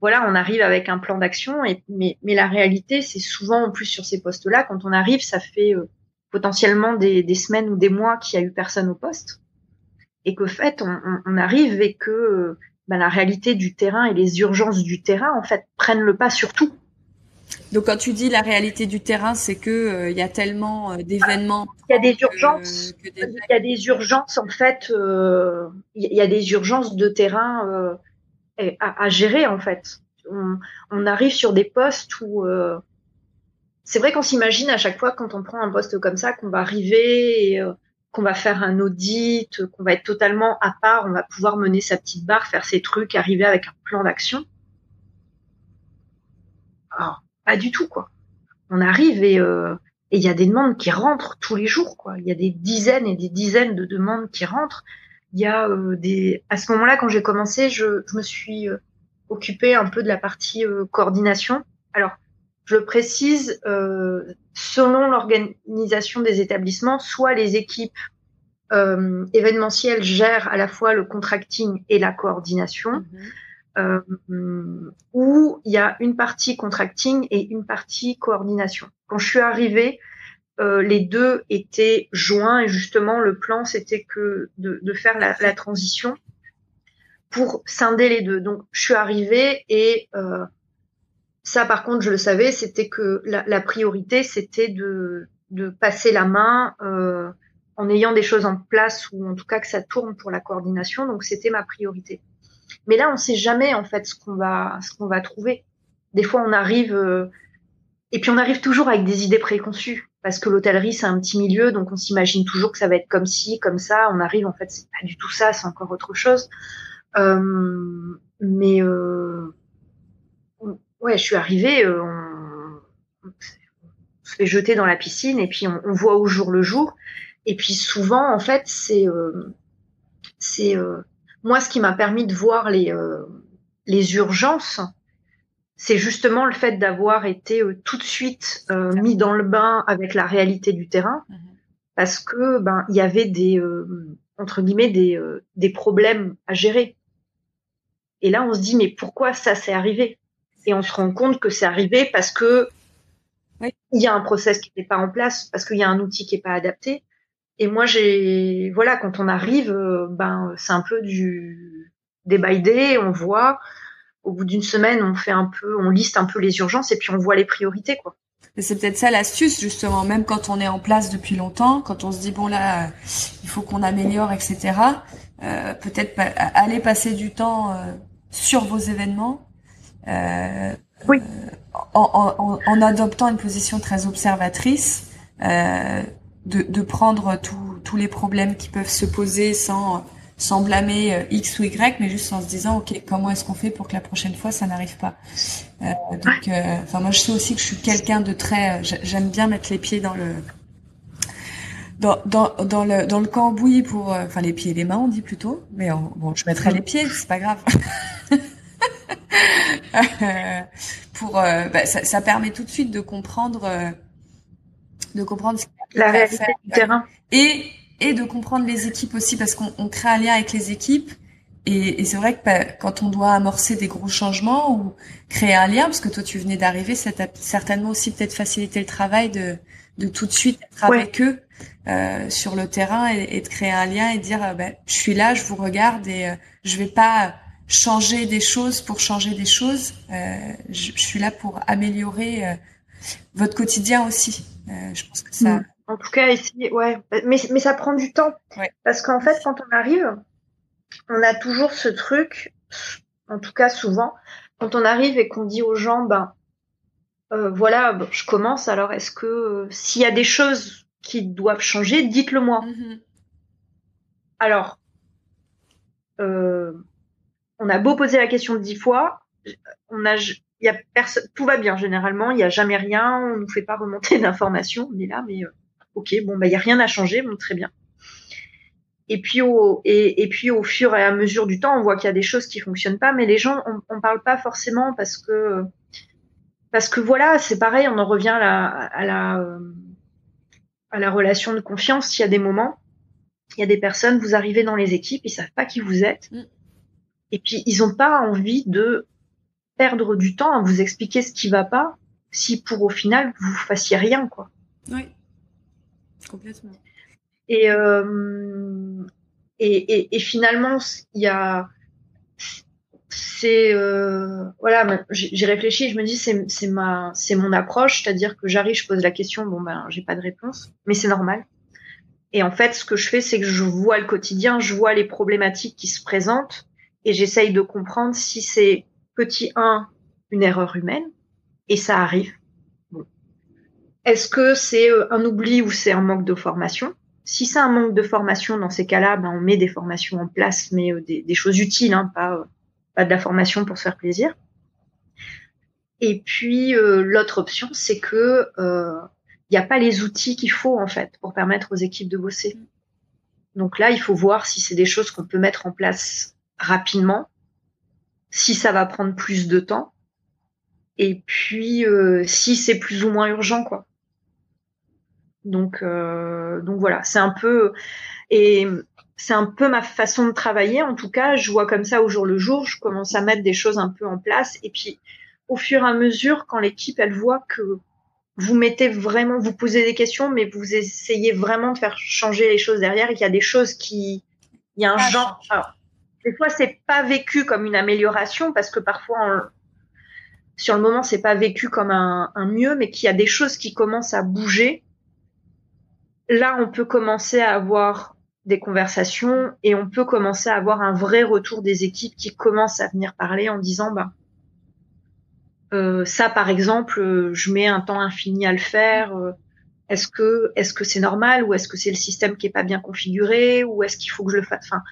voilà, on arrive avec un plan d'action. Mais, la réalité, c'est souvent en plus sur ces postes-là, quand on arrive, ça fait potentiellement des, semaines ou des mois qu'il y a eu personne au poste, et qu'au fait on, on, arrive et que ben, la réalité du terrain et les urgences du terrain en fait prennent le pas sur tout. Donc quand tu dis la réalité du terrain, c'est que euh, il y a tellement euh, d'événements. Il y a des urgences. Il y a des urgences en fait. Euh, il y a des urgences de terrain à, à, gérer en fait. On, on, arrive sur des postes où c'est vrai qu'on s'imagine à chaque fois quand on prend un poste comme ça qu'on va arriver et qu'on va faire un audit, qu'on va être totalement à part, on va pouvoir mener sa petite barre, faire ses trucs, arriver avec un plan d'action. Alors, pas du tout, quoi. On arrive et euh, il y a des demandes qui rentrent tous les jours, quoi. Il y a des dizaines et des dizaines de demandes qui rentrent. Il y a euh, des. À ce moment-là, quand j'ai commencé, je, je, me suis euh, occupée un peu de la partie euh, coordination. Alors, je le précise, selon l'organisation des établissements, soit les équipes événementielles gèrent à la fois le contracting et la coordination. Mhm euh, où il y a une partie contracting et une partie coordination. Quand je suis arrivée, euh, les deux étaient joints et justement le plan c'était que de, de faire la, la, transition pour scinder les deux. Donc je suis arrivée et euh, ça par contre je le savais, c'était que la, la priorité c'était de, de passer la main euh, en ayant des choses en place ou en tout cas que ça tourne pour la coordination. Donc c'était ma priorité. Mais là, on sait jamais en fait ce qu'on va ce qu'on va trouver. Des fois, on arrive euh, et puis on arrive toujours avec des idées préconçues parce que l'hôtellerie c'est un petit milieu, donc on s'imagine toujours que ça va être comme ci, comme ça. On arrive en fait, c'est pas du tout ça, c'est encore autre chose. Euh, mais euh, ouais, je suis arrivée. Euh, se fait jeter dans la piscine et puis on, on, voit au jour le jour. Et puis souvent, en fait, c'est euh, c'est euh, moi ce qui m'a permis de voir les euh, les urgences, c'est justement le fait d'avoir été tout de suite mis dans le bain avec la réalité du terrain, mmh parce que ben il y avait des entre guillemets des des problèmes à gérer. Et là, on se dit mais pourquoi ça s'est arrivé? Et on se rend compte que c'est arrivé parce que il y a un process qui n'est pas en place, parce qu'il y a un outil qui n'est pas adapté. Et moi, j'ai, voilà, quand on arrive, euh, ben, c'est un peu du day by day, on voit. Au bout d'une semaine, on fait un peu, on liste un peu les urgences et puis on voit les priorités, quoi. C'est peut-être ça l'astuce, justement, même quand on est en place depuis longtemps, quand on se dit, bon là, il faut qu'on améliore, etc. Euh, peut-être aller passer du temps euh, sur vos événements. Euh, oui. En, en, en, adoptant une position très observatrice, de, de, prendre tous les problèmes qui peuvent se poser sans sans blâmer euh, X ou Y, mais juste en se disant, ok, comment est-ce qu'on fait pour que la prochaine fois ça n'arrive pas? Euh, donc, euh, enfin, moi je sais aussi que je suis quelqu'un de très, j'aime bien mettre les pieds dans le dans, dans, dans le dans le cambouis pour, enfin les pieds et les mains on dit plutôt, mais bon, je mettrai les pieds, c'est pas grave. pour, bah, ça, ça, permet tout de suite de comprendre de comprendre ce la réalité du terrain. Et et de comprendre les équipes aussi parce qu'on crée un lien avec les équipes. Et, et c'est vrai que bah, quand on doit amorcer des gros changements ou créer un lien parce que toi tu venais d'arriver ça t'a certainement aussi peut-être facilité le travail de de tout de suite être avec eux euh, sur le terrain et, et, de créer un lien et de dire bah, je suis là je vous regarde et euh, je vais pas changer des choses pour changer des choses. Euh, je, je, suis là pour améliorer euh, votre quotidien aussi. Euh, je pense que ça. Mm. En tout cas, ici, ouais. Mais, mais ça prend du temps. Parce qu'en fait, quand on arrive, on a toujours ce truc, en tout cas souvent, quand on arrive et qu'on dit aux gens, ben, euh, voilà, je commence, alors est-ce que euh, s'il y a des choses qui doivent changer, dites-le moi. Mm-hmm. Alors, euh, on a beau poser la question dix fois, on a, y a personne, tout va bien généralement, il n'y a jamais rien, on nous fait pas remonter d'informations, on est là, mais euh, ok, bon bah il y a rien à changer, bon très bien. Et puis au et, et, puis au fur et à mesure du temps, on voit qu'il y a des choses qui fonctionnent pas, mais les gens on, on parle pas forcément parce que parce que voilà, c'est pareil, on en revient à la à la, à la relation de confiance. Il y a des moments, il y a des personnes, vous arrivez dans les équipes, ils savent pas qui vous êtes, mm. et puis ils ont pas envie de perdre du temps à vous expliquer ce qui va pas si pour au final vous fassiez rien quoi. Oui, complètement. Et, euh, finalement, il y a c'est euh, voilà j'ai réfléchi je me dis c'est mon approche c'est-à-dire que j'arrive je pose la question bon ben j'ai pas de réponse mais c'est normal et en fait ce que je fais c'est que je vois le quotidien je vois les problématiques qui se présentent et j'essaye de comprendre si c'est petit 1, une erreur humaine, et ça arrive. Est-ce que c'est euh, un oubli ou c'est un manque de formation? Si c'est un manque de formation, dans ces cas-là, ben, on met des formations en place, mais euh, des, choses utiles, hein, pas, euh, pas de la formation pour se faire plaisir. Et puis l'autre option, c'est que il n'y a pas les outils qu'il faut en fait pour permettre aux équipes de bosser. Donc là, il faut voir si c'est des choses qu'on peut mettre en place rapidement si ça va prendre plus de temps, et puis euh, si c'est plus ou moins urgent, quoi. Donc, euh, donc voilà, c'est un peu et c'est un peu ma façon de travailler. En tout cas, je vois comme ça au jour le jour. Je commence à mettre des choses un peu en place, et puis au fur et à mesure, quand l'équipe elle voit que vous mettez vraiment, vous posez des questions, mais vous essayez vraiment de faire changer les choses derrière, et qu'il y a des choses qui, il y a un genre. Alors, des fois c'est pas vécu comme une amélioration parce que parfois sur le moment c'est pas vécu comme un, un mieux mais qu'il y a des choses qui commencent à bouger là on peut commencer à avoir des conversations et on peut commencer à avoir un vrai retour des équipes qui commencent à venir parler en disant bah euh, ça par exemple euh, je mets un temps infini à le faire euh, est-ce que est-ce que c'est normal ou est-ce que c'est le système qui est pas bien configuré ou est-ce qu'il faut que je le fasse? Enfin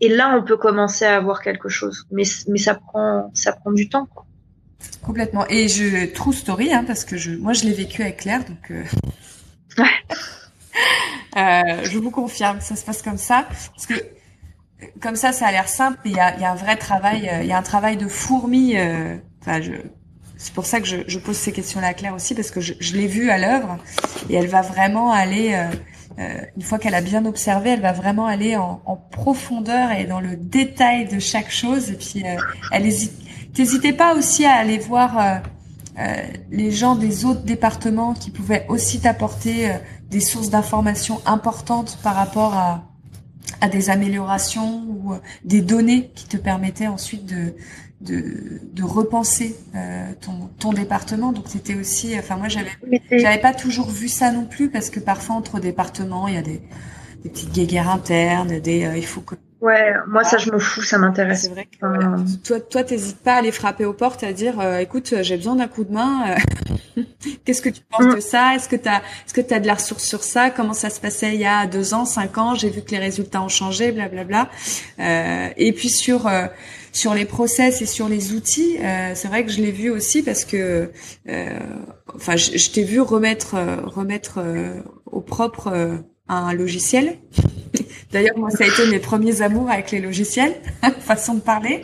et là, on peut commencer à avoir quelque chose. Mais, mais ça prend, ça prend du temps. Complètement. Et je true story, hein, parce que je, moi je l'ai vécu avec Claire, donc. Euh... euh, je vous confirme, ça se passe comme ça, parce que comme ça, ça a l'air simple, mais il y a, un vrai travail, euh, il y a un travail de fourmi. Euh, enfin, c'est pour ça que je, pose ces questions-là à Claire aussi, parce que je, l'ai vue à l'œuvre et elle va vraiment aller. Une fois qu'elle a bien observé, elle va vraiment aller en, profondeur et dans le détail de chaque chose. Et puis, hésite. N'hésitez pas aussi à aller voir les gens des autres départements qui pouvaient aussi t'apporter des sources d'informations importantes par rapport à, à des améliorations ou des données qui te permettaient ensuite de, de, de repenser euh, ton, ton département. Donc c'était aussi, enfin moi j'avais j'avais pas toujours vu ça non plus parce que parfois entre départements il y a des, des petites guéguerres internes, des euh, il faut que Ouais, moi ça je m'en fous, ça m'intéresse. C'est vrai que euh... toi, toi, t'hésites pas à aller frapper aux portes à dire, euh, écoute, j'ai besoin d'un coup de main. Euh, qu'est-ce que tu penses mm. de ça? Est-ce que t'as, est-ce que t'as de la ressource sur ça? Comment ça se passait il y a deux ans, cinq ans? J'ai vu que les résultats ont changé, blablabla. Euh, et puis sur sur les process et sur les outils, c'est vrai que je l'ai vu aussi parce que, enfin, je, je t'ai vu remettre remettre au propre un logiciel. D'ailleurs, moi, ça a été mes premiers amours avec les logiciels, façon de parler.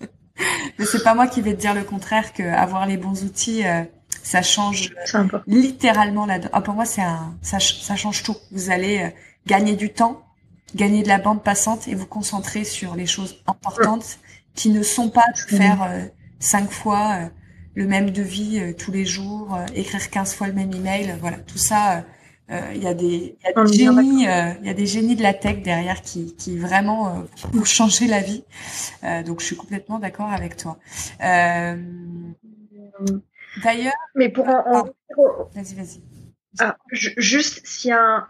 Mais c'est pas moi qui vais te dire le contraire que avoir les bons outils, euh, ça change littéralement la. Ah, pour moi, c'est un, ça, ça change tout. Vous allez euh, gagner du temps, gagner de la bande passante et vous concentrer sur les choses importantes qui ne sont pas de faire euh, cinq fois le même devis tous les jours, écrire 15 fois le même email. Voilà, tout ça il y a des, y a des génies, euh, il y a des génies de la tech derrière qui, qui vraiment euh, ont changé la vie. donc je suis complètement d'accord avec toi. D'ailleurs, mais pour en, ah, vas-y, vas-y. Ah, juste a un,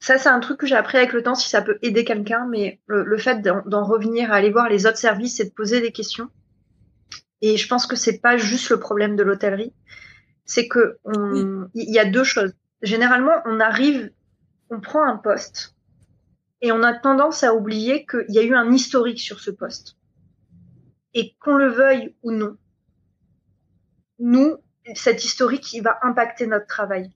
ça c'est un truc que j'ai appris avec le temps si ça peut aider quelqu'un, mais le, le fait d'en revenir à aller voir les autres services et de poser des questions. Et je pense que c'est pas juste le problème de l'hôtellerie, c'est que il oui. y a deux choses généralement, on arrive, on prend un poste et on a tendance à oublier qu'il y a eu un historique sur ce poste. Et qu'on le veuille ou non, nous, cet historique, il va impacter notre travail.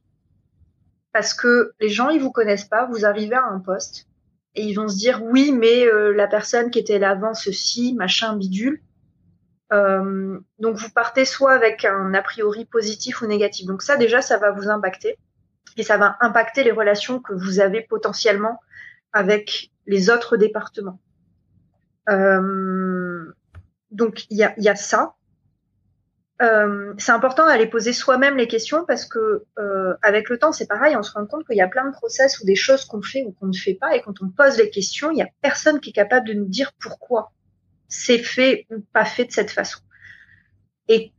Parce que les gens, ils vous connaissent pas, vous arrivez à un poste et ils vont se dire oui, mais euh, la personne qui était là avant ceci, machin, bidule. Euh, donc vous partez soit avec un a priori positif ou négatif. Donc ça déjà, ça va vous impacter et ça va impacter les relations que vous avez potentiellement avec les autres départements. Euh, donc il y a, ça. Euh, c'est important d'aller poser soi-même les questions parce que euh, avec le temps c'est pareil, on se rend compte qu'il y a plein de process ou des choses qu'on fait ou qu'on ne fait pas et quand on pose les questions, il y a personne qui est capable de nous dire pourquoi c'est fait ou pas fait de cette façon. Et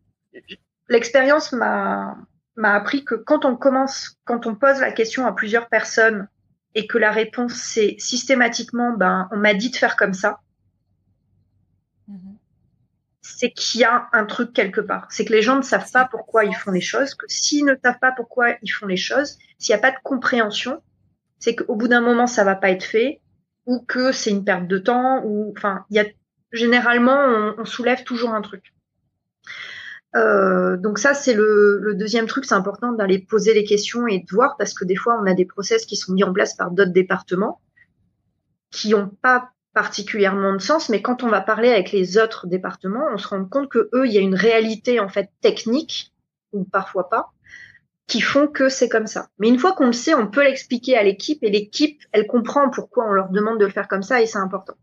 l'expérience m'a m'a appris que quand on commence, quand on pose la question à plusieurs personnes et que la réponse c'est systématiquement, ben, on m'a dit de faire comme ça, mm-hmm. c'est qu'il y a un truc quelque part. C'est que les gens ne savent pas pourquoi ils font les choses, que s'ils ne savent pas pourquoi ils font les choses, s'il n'y a pas de compréhension, c'est qu'au bout d'un moment ça va pas être fait, ou que c'est une perte de temps, ou enfin, il y a généralement on, on soulève toujours un truc. Euh, donc ça, c'est le, le, deuxième truc, c'est important d'aller poser les questions et de voir parce que des fois, on a des process qui sont mis en place par d'autres départements qui n'ont pas particulièrement de sens, mais quand on va parler avec les autres départements, on se rend compte que eux, il y a une réalité en fait technique ou parfois pas qui font que c'est comme ça. Mais une fois qu'on le sait, on peut l'expliquer à l'équipe et l'équipe, elle comprend pourquoi on leur demande de le faire comme ça et c'est important.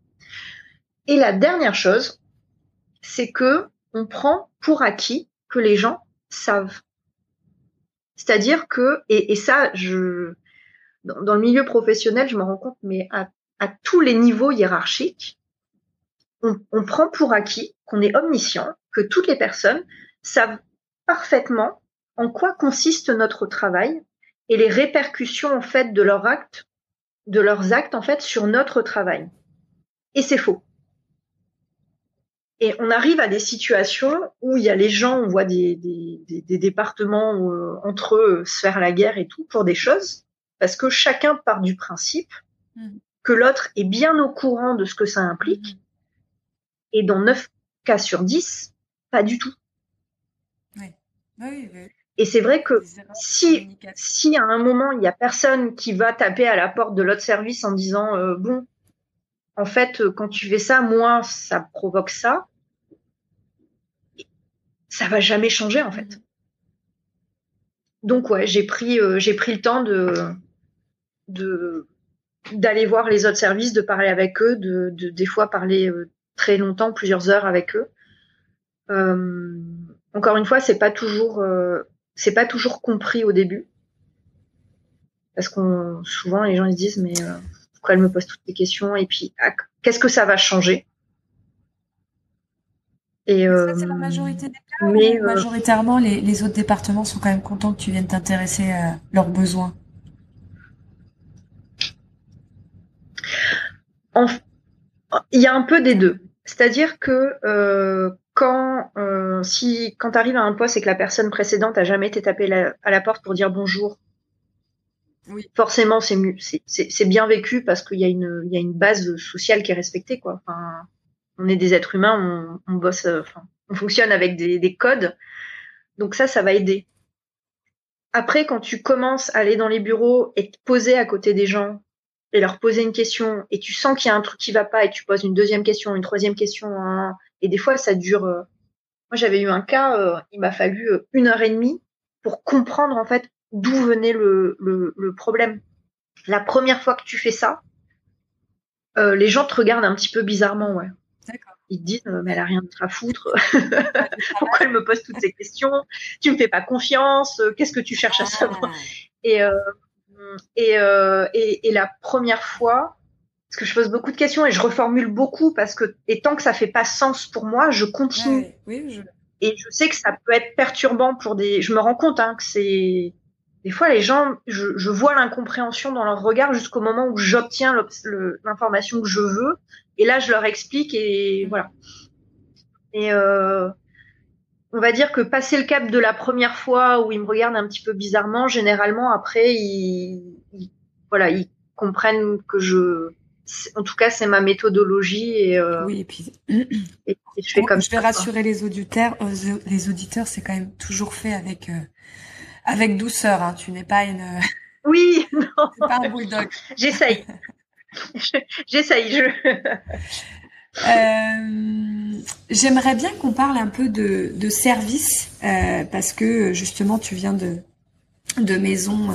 Et la dernière chose, c'est que on prend pour acquis que les gens savent. C'est-à-dire que, et, ça, je, dans, le milieu professionnel, je me rends compte, mais à, tous les niveaux hiérarchiques, on, on prend pour acquis qu'on est omniscient, que toutes les personnes savent parfaitement en quoi consiste notre travail et les répercussions en fait de leurs actes, de leurs actes en fait sur notre travail. Et c'est faux. Et on arrive à des situations où il y a les gens, on voit des, des, des, des départements euh, entre eux se faire la guerre et tout pour des choses, parce que chacun part du principe mmh. que l'autre est bien au courant de ce que ça implique. Mmh. Et dans 9 cas sur 10, pas du tout. Et c'est vrai que si, si à un moment il y a personne qui va taper à la porte de l'autre service en disant euh, bon, en fait, quand tu fais ça, moi, ça provoque ça, ça va jamais changer en fait. Donc ouais, j'ai pris euh, j'ai pris le temps de d'aller voir les autres services, de parler avec eux, de, de des fois parler euh, très longtemps, plusieurs heures avec eux. Euh, encore une fois, c'est pas toujours c'est pas toujours compris au début parce qu'on souvent les gens ils se disent mais pourquoi elle me pose toutes ces questions? Et puis ah, qu'est-ce que ça va changer? Et ça, c'est la majorité des cas. Mais majoritairement, les, les, autres départements sont quand même contents que tu viennes t'intéresser à leurs besoins. il y a un peu des deux. C'est-à-dire que euh, quand euh, si quand tu arrives à un poste et que la personne précédente a jamais été tapée à la porte pour dire bonjour, oui. forcément c'est c'est bien vécu parce qu'il y a une il y a une base sociale qui est respectée quoi. Enfin, on est des êtres humains, on, bosse, euh, on fonctionne avec des, codes. Donc ça, ça va aider. Après, quand tu commences à aller dans les bureaux et te poser à côté des gens et leur poser une question et tu sens qu'il y a un truc qui va pas et tu poses une deuxième question, une troisième question, et des fois ça dure. Euh, moi, j'avais eu un cas, euh, il m'a fallu une heure et demie pour comprendre en fait d'où venait le, le, problème. La première fois que tu fais ça, les gens te regardent un petit peu bizarrement, ouais ils te disent mais elle a rien d'autre à foutre. Pourquoi elle me pose toutes ces questions? Tu me fais pas confiance Qu'est-ce que tu cherches à savoir? Et, euh, euh, et, et, la première fois, parce que je pose beaucoup de questions et je reformule beaucoup parce que et tant que ça fait pas sens pour moi, je continue. Et je sais que ça peut être perturbant pour des. Je me rends compte hein, que c'est des fois les gens, je, je vois l'incompréhension dans leur regard jusqu'au moment où j'obtiens l'information que je veux et là, je leur explique et voilà. Et euh, on va dire que passer le cap de la première fois où ils me regardent un petit peu bizarrement, généralement après ils, voilà, ils comprennent que je, en tout cas, c'est ma méthodologie et euh, oui et puis et, je fais comme je vais rassurer les auditeurs, euh, les auditeurs, c'est quand même toujours fait avec euh, avec douceur. Hein. Tu n'es pas une oui, non. pas un bulldog. J'essaye. J'essaye. Je... Euh, j'aimerais bien qu'on parle un peu de, de service euh, parce que justement tu viens de de maisons euh,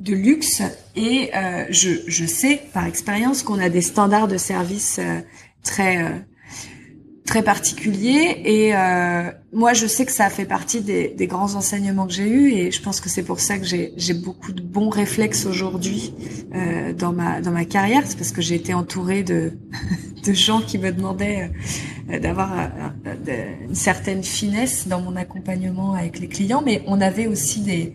de luxe et je, je sais par expérience qu'on a des standards de service très très particulier et euh, moi je sais que ça fait partie des, des grands enseignements que j'ai eus et je pense que c'est pour ça que j'ai beaucoup de bons réflexes aujourd'hui euh, dans ma dans ma carrière. C'est parce que j'ai été entourée de de gens qui me demandaient euh, d'avoir une certaine finesse dans mon accompagnement avec les clients. Mais on avait aussi des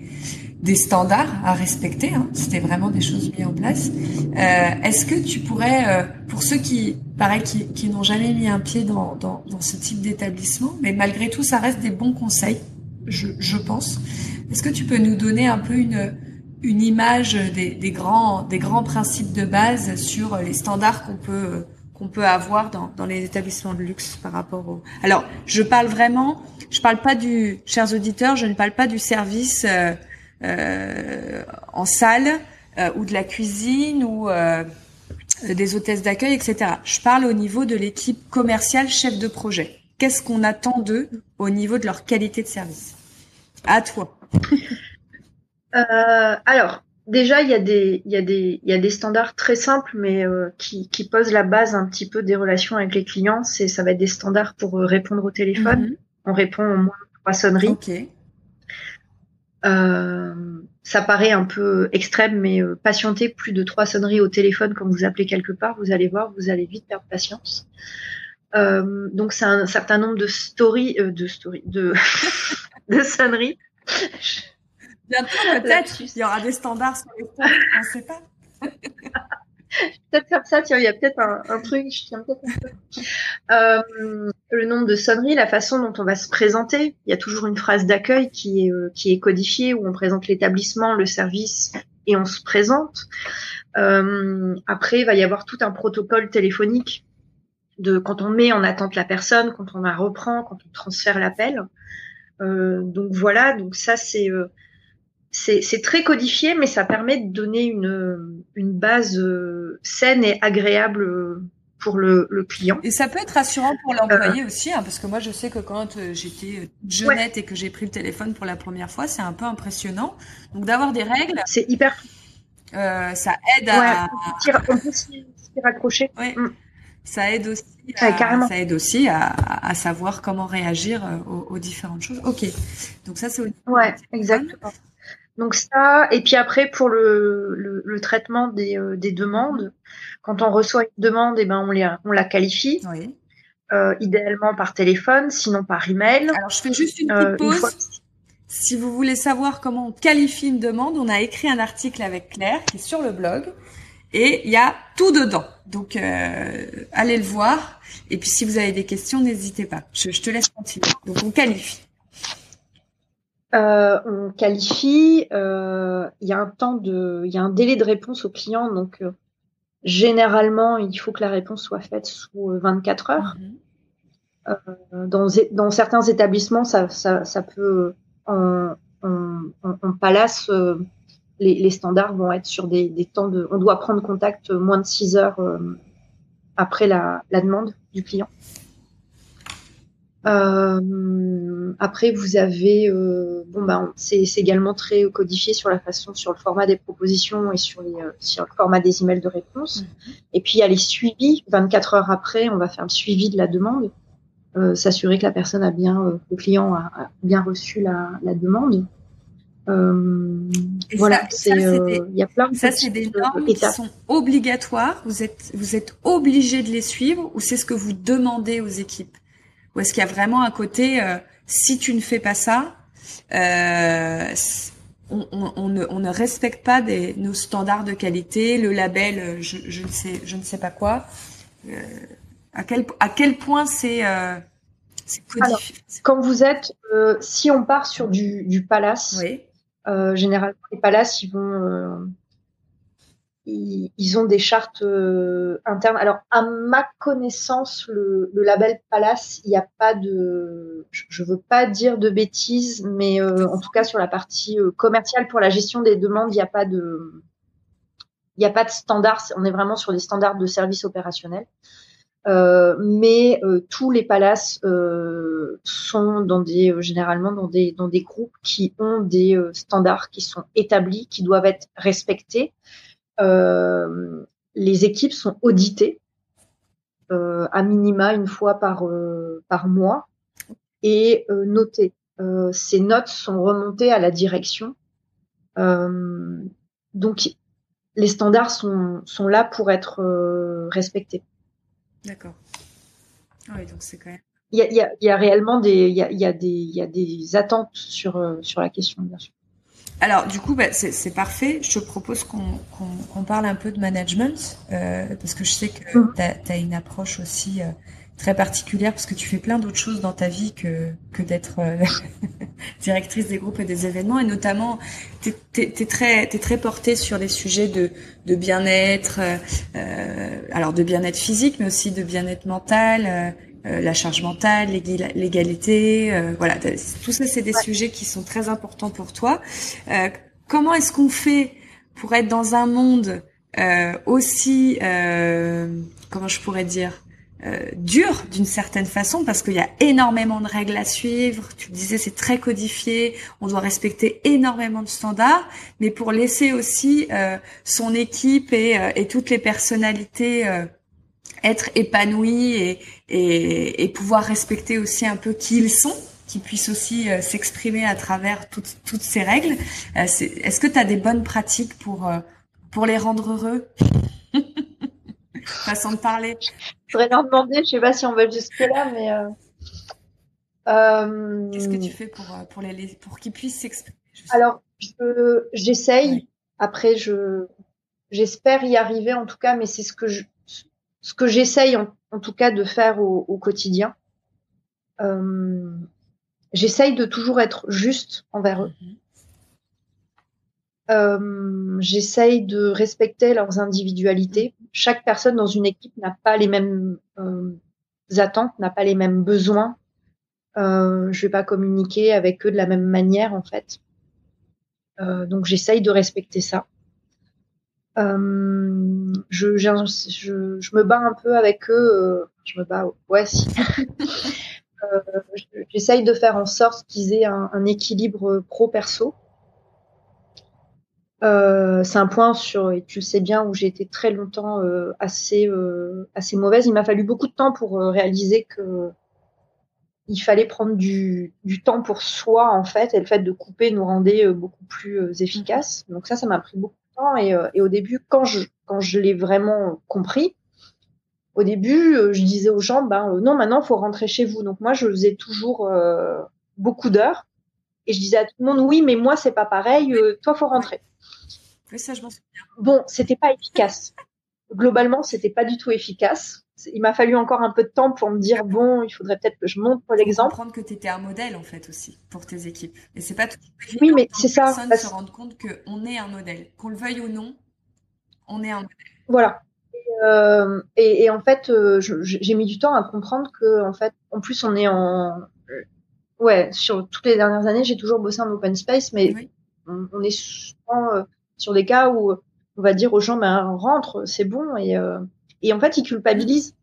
des standards à respecter. Hein. C'était vraiment des choses mises en place. Euh, Est-ce que tu pourrais, euh, pour ceux qui, pareil, qui, qui n'ont jamais mis un pied dans, dans, dans ce type d'établissement, mais malgré tout, ça reste des bons conseils, je, je pense. Est-ce que tu peux nous donner un peu une, une image des, des, grands, des grands principes de base sur les standards qu'on peut qu'on peut avoir dans, dans les établissements de luxe par rapport au. Alors, je parle vraiment, je parle pas du, chers auditeurs, je ne parle pas du service. Euh, en salle euh, ou de la cuisine ou euh, des hôtesses d'accueil, etc. Je parle au niveau de l'équipe commerciale chef de projet. Qu'est-ce qu'on attend d'eux au niveau de leur qualité de service? À toi. euh, alors, déjà, il y, a des, il, y a des, il y a des standards très simples, mais qui, qui, posent la base un petit peu des relations avec les clients. C'est, ça va être des standards pour répondre au téléphone. Mhm. On répond au moins trois sonneries. Okay. Euh, ça paraît un peu extrême, mais euh, patienter plus de trois sonneries au téléphone quand vous appelez quelque part, vous allez voir, vous allez vite perdre patience. Euh, donc c'est un certain nombre de stories, euh, de stories, de, de sonneries. Bientôt peut-être, il y aura des standards sur les stories, on ne sait pas. peut-être faire ça, tiens, il y a peut-être un, truc, je tiens peut-être un peu. Euh, le nombre de sonneries, la façon dont on va se présenter. Il y a toujours une phrase d'accueil qui est, euh, codifiée où on présente l'établissement, le service et on se présente. Euh, après, il va y avoir tout un protocole téléphonique de quand on met en attente la personne, quand on la reprend, quand on transfère l'appel. donc voilà, donc ça c'est c'est très codifié, mais ça permet de donner une, une base saine et agréable pour le, le, client. Et ça peut être rassurant pour l'employé aussi, hein, parce que moi je sais que quand j'étais jeunette et que j'ai pris le téléphone pour la première fois, c'est un peu impressionnant. Donc d'avoir des règles. C'est hyper. Euh, ça aide à. on peut s'y raccrocher. Mm. Ça aide aussi. À, ça aide aussi à, à, savoir comment réagir aux, aux, différentes choses. Ok. Donc ça c'est. Ouais, exactement. Donc ça, et puis après pour le, le, le traitement des, euh, des, demandes, quand on reçoit une demande, et eh ben on, les, on la qualifie. Oui. Euh, idéalement par téléphone, sinon par email. Alors je fais juste une petite euh, pause. Si vous voulez savoir comment on qualifie une demande, on a écrit un article avec Claire qui est sur le blog et il y a tout dedans. Donc euh, allez le voir. Et puis si vous avez des questions, n'hésitez pas. Je, je, te laisse continuer. Donc on qualifie. Euh, on qualifie. Euh, il y a un temps de, il y a un délai de réponse au client. Donc euh, généralement, il faut que la réponse soit faite sous 24 heures. Mhm. dans, dans certains établissements, ça, ça, ça peut en, palace, euh, les, standards vont être sur des, temps de. On doit prendre contact moins de 6 heures euh, après la, demande du client. Euh, après, vous avez, bon ben, c'est également très codifié sur la façon, sur le format des propositions et sur les, sur le format des emails de réponse. Mm-hmm. Et puis il y a les suivis. 24 heures après, on va faire le suivi de la demande. Euh, s'assurer que la personne a bien, euh, le client a, bien reçu la, la demande. Euh, voilà, c'est il y a plein de ça c'est des normes qui sont obligatoires. Vous êtes vous êtes obligé de les suivre ou c'est ce que vous demandez aux équipes? Ou est-ce qu'il y a vraiment un côté si tu ne fais pas ça, on, on, on, ne, on, ne, respecte pas des, nos standards de qualité, le label, je, je ne sais je ne sais pas quoi. À quel, à quel point c'est euh, Quand vous êtes, euh, si on part sur du, du palace, oui. euh, généralement les palaces, ils vont, euh, ils, ont des chartes euh, internes. Alors, à ma connaissance, le, label palace, il n'y a pas de, je, ne veux pas dire de bêtises, mais euh, en tout cas sur la partie commerciale pour la gestion des demandes, il n'y a pas de, il n'y a pas de. On est vraiment sur des standards de service opérationnel. Euh, mais euh, tous les palaces euh, sont dans des généralement dans des dans des groupes qui ont des standards qui sont établis, qui doivent être respectés. Les équipes sont auditées à minima une fois par par mois et notées. ces notes sont remontées à la direction. donc les standards sont sont là pour être respectés. D'accord. Ah oui, donc c'est quand même. Il y a, il y a, il y a réellement des, il y a, il y a des, il y a des attentes sur euh, sur la question, bien sûr. Alors, du coup, bah, c'est parfait. Je te propose qu'on qu parle un peu de management, euh, parce que je sais que mmh. tu as, une approche aussi euh, très particulière, parce que tu fais plein d'autres choses dans ta vie que, que d'être euh, directrice des groupes et des événements, et notamment, tu es, es, très, es très portée sur les sujets de, de bien-être, euh, alors de bien-être physique, mais aussi de bien-être mental, euh, la charge mentale, l'égalité, euh, voilà, tout ça c'est des sujets qui sont très importants pour toi. Euh, comment est-ce qu'on fait pour être dans un monde aussi, comment je pourrais dire, dur d'une certaine façon? Parce qu'il y a énormément de règles à suivre. Tu le disais, c'est très codifié. On doit respecter énormément de standards, mais pour laisser aussi son équipe et, et, toutes les personnalités être épanoui et, et, et, pouvoir respecter aussi un peu qui ils sont, qu'ils puissent aussi euh, s'exprimer à travers toutes, toutes ces règles. Euh, est-ce que tu as des bonnes pratiques pour, euh, pour les rendre heureux? Façon de parler. Je voudrais leur demander, je sais pas si on va jusque là, mais. Qu'est-ce que tu fais pour, pour, les, pour qu'ils puissent s'exprimer Alors, j'essaye. Après, je j'espère y arriver en tout cas, mais c'est ce que je, ce que j'essaye en, tout cas de faire au, quotidien. Euh, j'essaye de toujours être juste envers eux. Euh, j'essaye de respecter leurs individualités. Chaque personne dans une équipe n'a pas les mêmes euh, attentes, n'a pas les mêmes besoins. Euh, je vais pas communiquer avec eux de la même manière en fait. Euh, donc j'essaye de respecter ça. Euh, je, je, je, me bats un peu avec eux. Euh, je me bats, ouais, si. Euh, j'essaye de faire en sorte qu'ils aient un, un équilibre pro-perso. Euh, c'est un point sur, et tu le sais bien, où j'ai été très longtemps assez, assez mauvaise. Il m'a fallu beaucoup de temps pour réaliser que il fallait prendre du, du, temps pour soi en fait, et le fait de couper nous rendait beaucoup plus efficace. Donc ça, ça m'a pris beaucoup temps. Et, et, au début, quand je, quand je l'ai vraiment compris, au début, je disais aux gens, ben non, maintenant, faut rentrer chez vous. Donc moi, je faisais toujours beaucoup d'heures, et je disais à tout le monde, oui, mais moi, c'est pas pareil. toi, faut rentrer. Oui, ça, je m'en souviens. Bon, c'était pas efficace. Globalement, c'était pas du tout efficace. Il m'a fallu encore un peu de temps pour me dire bon, il faudrait peut-être que je montre l'exemple. Comprendre que tu étais un modèle en fait aussi pour tes équipes. Et c'est pas tout. Oui, mais c'est ça. Personne se rendre compte qu'on est un modèle, qu'on le veuille ou non, on est un modèle. Voilà. Et, euh, et, et en fait, euh, j'ai mis du temps à comprendre que en fait, en plus, on est en ouais sur toutes les dernières années, j'ai toujours bossé en open space, mais on, on, est souvent euh, sur des cas où on va dire aux gens ben rentre, c'est bon et et en fait ils culpabilisent.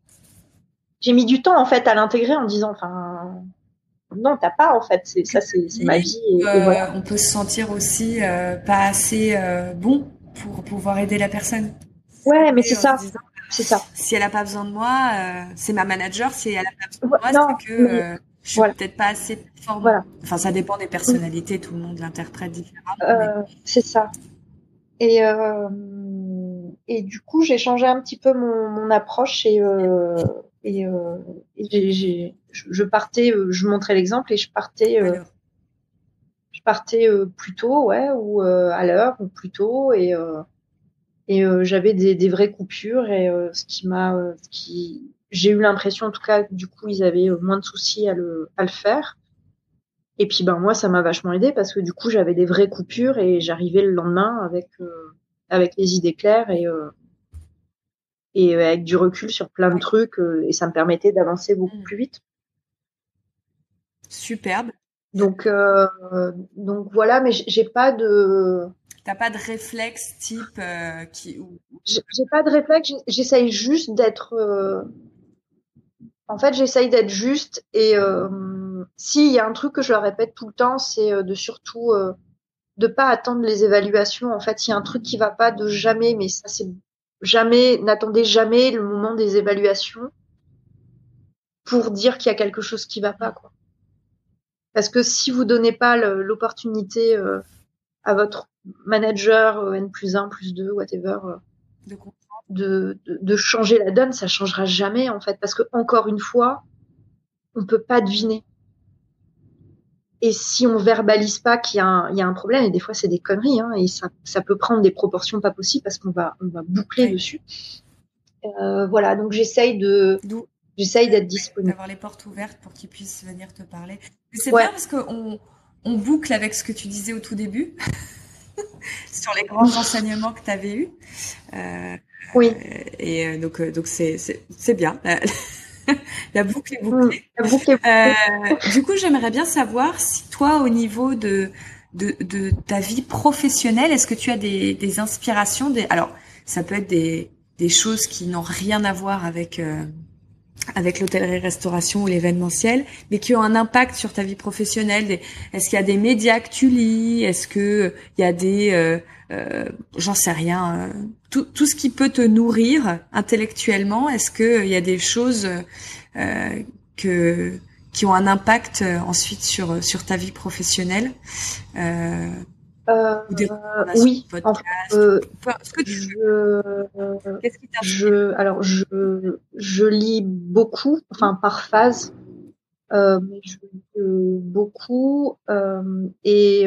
J'ai mis du temps en fait à l'intégrer en disant enfin non t'as pas en fait c'est ça c'est ma vie et, euh, voilà. On peut se sentir aussi euh, pas assez bon pour pouvoir aider la personne. Ouais mais c'est ça. C'est ça. Si elle a pas besoin de moi, c'est ma manager. Si elle a pas besoin de moi, c'est que je suis peut-être pas assez. Voilà. Enfin, ça dépend des personnalités. Tout le monde l'interprète différemment. C'est ça. Et, euh, et du coup, j'ai changé un petit peu mon, mon approche et, euh, et, euh, et je partais, euh, je montrais l'exemple et je partais, euh, je partais euh, plus tôt, ouais, ou à l'heure, ou plus tôt, et, et j'avais des, des, vraies coupures et ce qui m'a, qui, j'ai eu l'impression, en tout cas, du coup, ils avaient moins de soucis à le, à le faire. Et puis ben moi ça m'a vachement aidé parce que du coup j'avais des vraies coupures et j'arrivais le lendemain avec euh, avec les idées claires et euh, et avec du recul sur plein de trucs euh, et ça me permettait d'avancer beaucoup mmh. plus vite. Superbe. Donc donc voilà mais j'ai pas de T'as pas de réflexe type qui J'ai pas de réflexe, j'essaye juste d'être en fait, j'essaye d'être juste et s'il y a un truc que je répète tout le temps, c'est euh, de surtout euh, de pas attendre les évaluations. En fait, il y a un truc qui va pas de jamais, mais ça c'est jamais, n'attendez jamais le moment des évaluations pour dire qu'il y a quelque chose qui va pas, quoi. Parce que si vous donnez pas l'opportunité euh, à votre manager N plus 1, plus 2, whatever, de, de, de, changer la donne, ça changera jamais en fait. Parce que encore une fois, on peut pas deviner. Et si on verbalise pas qu'il y, y, a un problème, et des fois c'est des conneries, hein, et ça, ça, peut prendre des proportions pas possibles parce qu'on va, on va boucler dessus. Euh, voilà, donc j'essaye de, j'essaye d'être disponible. D'avoir les portes ouvertes pour qu'ils puissent venir te parler. C'est bien parce qu'on on boucle avec ce que tu disais au tout début sur les grands enseignements que tu avais eus. Euh, oui. Et euh, donc, euh, donc c'est, c'est bien. la boucle est bouclée. La boucle est Euh, du coup, j'aimerais bien savoir si toi, au niveau de, de, de ta vie professionnelle, est-ce que tu as des, des inspirations des... Alors, ça peut être des, des choses qui n'ont rien à voir avec... Euh, avec l'hôtellerie-restauration ou l'événementiel, mais qui ont un impact sur ta vie professionnelle. Est-ce qu'il y a des médias que tu lis? Est-ce que il y a des, euh, euh, j'en sais rien, euh, tout, tout ce qui peut te nourrir intellectuellement, est-ce qu'il y a des choses euh, que qui ont un impact ensuite sur sur ta vie professionnelle euh, oui, en fait, ce que tu Qu'est-ce qui je, alors je, je lis beaucoup, enfin par phase, euh, mais je lis beaucoup et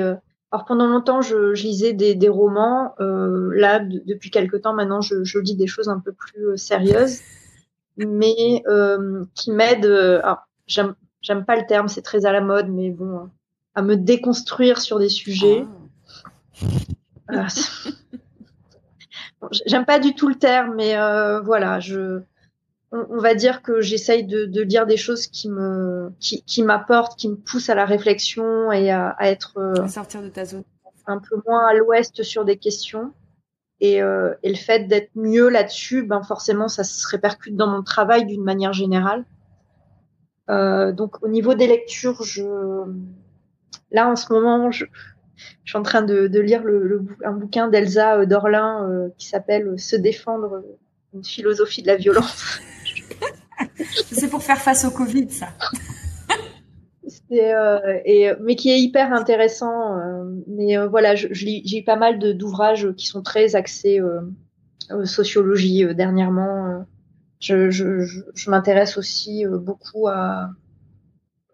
alors pendant longtemps, je, je lisais des, des romans. Euh, là, depuis quelque temps maintenant, je, je, lis des choses un peu plus euh, sérieuses, mais euh, qui m'aident. Euh, j'aime, j'aime pas le terme, c'est très à la mode, mais bon, à me déconstruire sur des sujets. Ah. j'aime pas du tout le terme, mais euh, voilà, je on, va dire que j'essaye de, de, lire des choses qui me, qui, qui m'apportent, qui me poussent à la réflexion et à, à être euh, sortir de ta zone, un peu moins à l'ouest sur des questions. Et, euh, et le fait d'être mieux là-dessus, ben forcément, ça se répercute dans mon travail d'une manière générale. Euh, donc, au niveau des lectures, je, là en ce moment, je, je suis en train de, de lire le, le, un bouquin d'Elsa euh, Dorlin euh, qui s'appelle Se défendre, une philosophie de la violence. C'est pour faire face au Covid, ça. Euh, et, mais qui est hyper intéressant. Euh, mais euh, voilà, j'ai eu pas mal d'ouvrages qui sont très axés sociologie dernièrement. je, m'intéresse aussi beaucoup à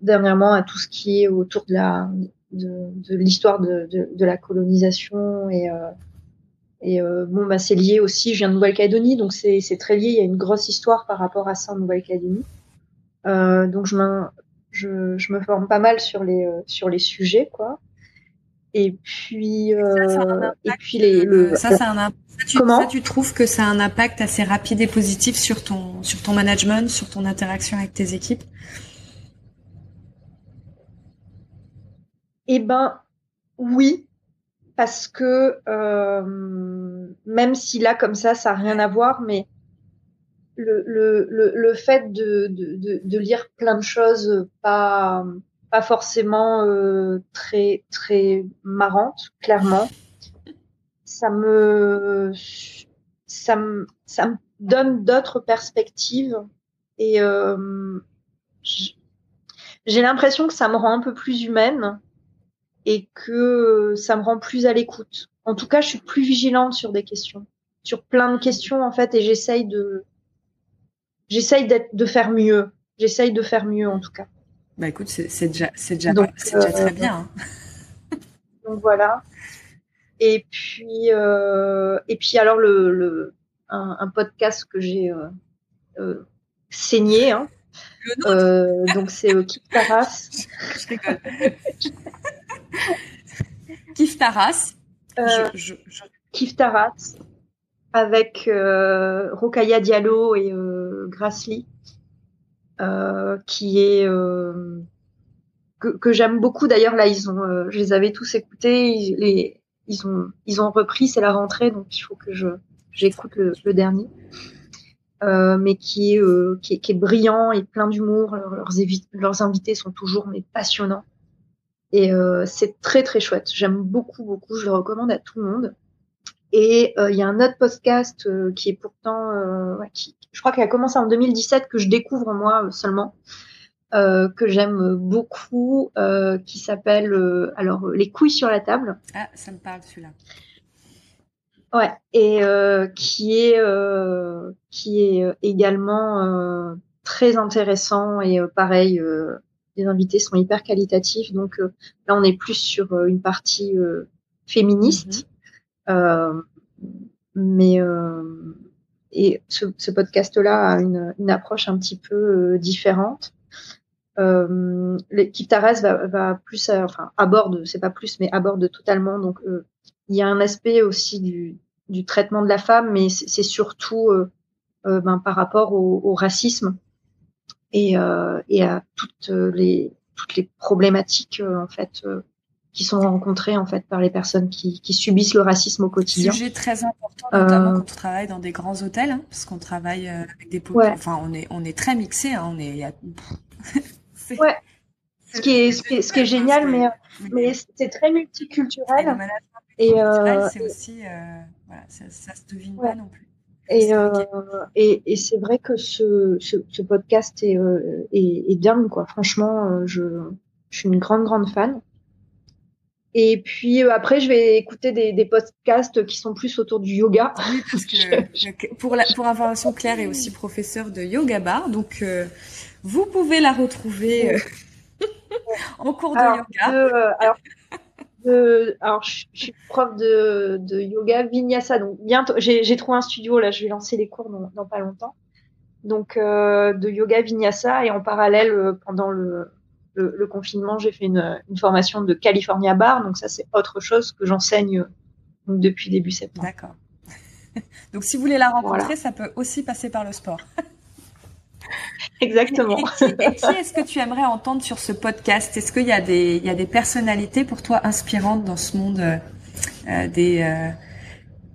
dernièrement à tout ce qui est autour de la de, l'histoire de, de, la colonisation et et euh, bon, bah, c'est lié aussi. Je viens de Nouvelle-Calédonie, donc c'est très lié. Il y a une grosse histoire par rapport à ça en Nouvelle-Calédonie. Euh, donc je, je, je, me forme pas mal sur les euh, sur les sujets, quoi. Et puis euh, et puis les le, ça c'est un tu, comment? ça, tu trouves que ça a un impact assez rapide et positif sur ton sur ton management, sur ton interaction avec tes équipes? Eh ben oui, parce que euh, même si là comme ça ça n'a rien à voir mais le, le, le, le fait de, de, de, lire plein de choses pas pas forcément euh, très très marrantes clairement ça me ça me ça me donne d'autres perspectives et euh, j'ai l'impression que ça me rend un peu plus humaine et que ça me rend plus à l'écoute. En tout cas, je suis plus vigilante sur des questions, sur plein de questions en fait, et j'essaye de, j'essaye d'être, de faire mieux. J'essaye de faire mieux en tout cas. Bah écoute, c'est déjà, c'est déjà, c'est déjà très bien. Hein. donc voilà. Et puis, euh, et puis alors le, le un, un podcast que j'ai euh, euh, saigné. Hein. Euh, donc c'est euh, Kip Taras. Kif Taras. Euh, je, Kif Taras avec euh, Rokaya Diallo et euh, Grassley, euh, qui est euh, que, que j'aime beaucoup. D'ailleurs, là, ils ont, euh, je les avais tous écoutés. Ils, les, ils ont, ils ont repris. C'est la rentrée, donc il faut que je j'écoute le, le, dernier. mais qui est, qui est, qui est brillant et plein d'humour. Leurs, leurs, leurs invités sont toujours mais passionnants. Et euh, c'est très très chouette. J'aime beaucoup beaucoup. Je le recommande à tout le monde. Et euh, il y a un autre podcast euh, qui est pourtant, euh, ouais, qui, je crois qu'il a commencé en 2017 que je découvre moi seulement, que j'aime beaucoup, qui s'appelle alors les couilles sur la table. Ah, ça me parle celui-là. Ouais, et qui est qui est également très intéressant et pareil les invités sont hyper qualitatifs. Donc euh, là, on est plus sur euh, une partie euh, féministe. Mhm. mais et ce, ce podcast-là a une, une, approche un petit peu différente. L'équipe Taras va, va plus, enfin aborde, c'est pas plus, mais aborde totalement. Donc il y a un aspect aussi du, du traitement de la femme, mais c'est surtout ben, par rapport au, au racisme et, euh, et à toutes les toutes les problématiques euh, en fait euh, qui sont rencontrées en fait par les personnes qui, qui subissent le racisme au quotidien. Sujet très important, notamment quand on travaille dans des grands hôtels, hein, parce qu'on travaille avec des ouais. enfin on est on est très mixé, hein, on est. est... ouais. Ce qui est ce qui est, ce qui est génial, mais mais c'est très multiculturel. Et, euh, c'est aussi euh, voilà, ça, ça se devine ouais. pas non plus. Et, euh, et, et c'est vrai que ce, ce, ce podcast est, euh, est, est, dingue, quoi. Franchement, euh, je, je suis une grande, grande fan. Et puis euh, après, je vais écouter des, des, podcasts qui sont plus autour du yoga. Oui, parce que pour, la, pour information, Claire est aussi professeure de yoga bar, donc euh, vous pouvez la retrouver en cours de alors, yoga. alors, de, alors je, suis prof de, de yoga vinyasa, donc bientôt, j'ai trouvé un studio là, je vais lancer les cours dans, dans pas longtemps. Donc euh, de yoga vinyasa et en parallèle euh, pendant le, le, le confinement, j'ai fait une, une, formation de California Bar, donc ça c'est autre chose que j'enseigne depuis début septembre. D'accord. donc si vous voulez la rencontrer, voilà. ça peut aussi passer par le sport. Exactement. Et, qui, est-ce que tu aimerais entendre sur ce podcast? Est-ce qu'il y a des il y a des personnalités pour toi inspirantes dans ce monde euh, des euh,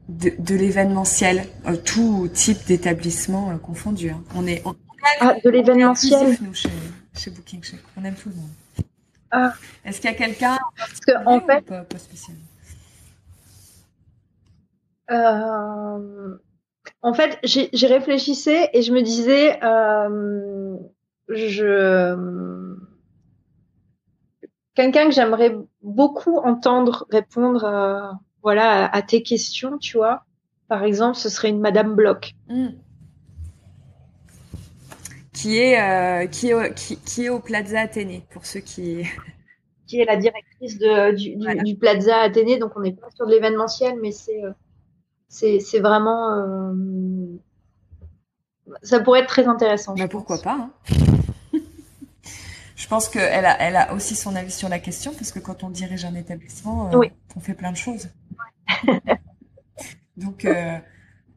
de, de l'événementiel, euh, tout type d'établissement euh, confondu. Hein. On est on, ah, de l'événementiel. Nous chez, chez Booking Check. On aime tout le monde. Ah. Est-ce qu'il y a quelqu'un Parce que en fait, pas, pas spécialement euh, en fait, j'y réfléchissais et je me disais, euh, je quelqu'un que j'aimerais beaucoup entendre répondre, à, voilà, à, tes questions, tu vois. Par exemple, ce serait une Madame Bloch. Mm. Qui est euh, qui est qui, qui est au Plaza Athénée pour ceux qui qui est la directrice de, du, du, du Plaza Athénée. Donc on n'est pas sur de l'événementiel, mais c'est euh, c'est vraiment. Euh, ça pourrait être très intéressant. Bah, pourquoi pas hein. Je pense qu'elle a, elle a aussi son avis sur la question, parce que quand on dirige un établissement, euh, on fait plein de choses. Donc, euh,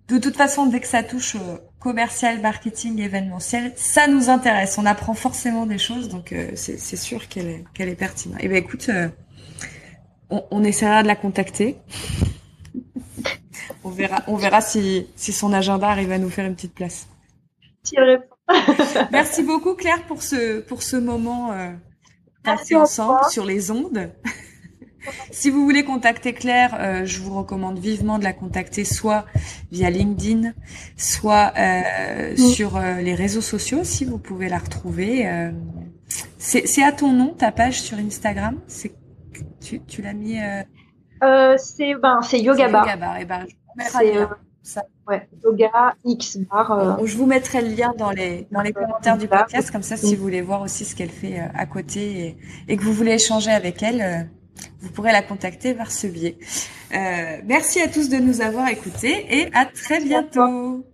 de toute façon, dès que ça touche commercial, marketing, événementiel, ça nous intéresse. On apprend forcément des choses, donc c'est sûr qu'elle est, est pertinente. Et eh ben écoute, on, on essaiera de la contacter. On verra, on verra si, si son agenda arrive à nous faire une petite place. Merci beaucoup Claire pour ce, pour ce moment euh, passé ensemble sur les ondes. si vous voulez contacter Claire, euh, je vous recommande vivement de la contacter soit via LinkedIn, soit euh, mm. sur les réseaux sociaux si vous pouvez la retrouver. C'est à ton nom ta page sur Instagram? C'est tu, tu l'as mis. Euh, c'est ben c'est yoga bar. Yoga bar. Et ben, c'est euh, ça. Ouais, yoga X bar. Euh... Je vous mettrai le lien dans les dans les commentaires du podcast comme ça si vous voulez voir aussi ce qu'elle fait à côté et, et, que vous voulez échanger avec elle, vous pourrez la contacter par ce biais. merci à tous de nous avoir écoutés et à très bientôt.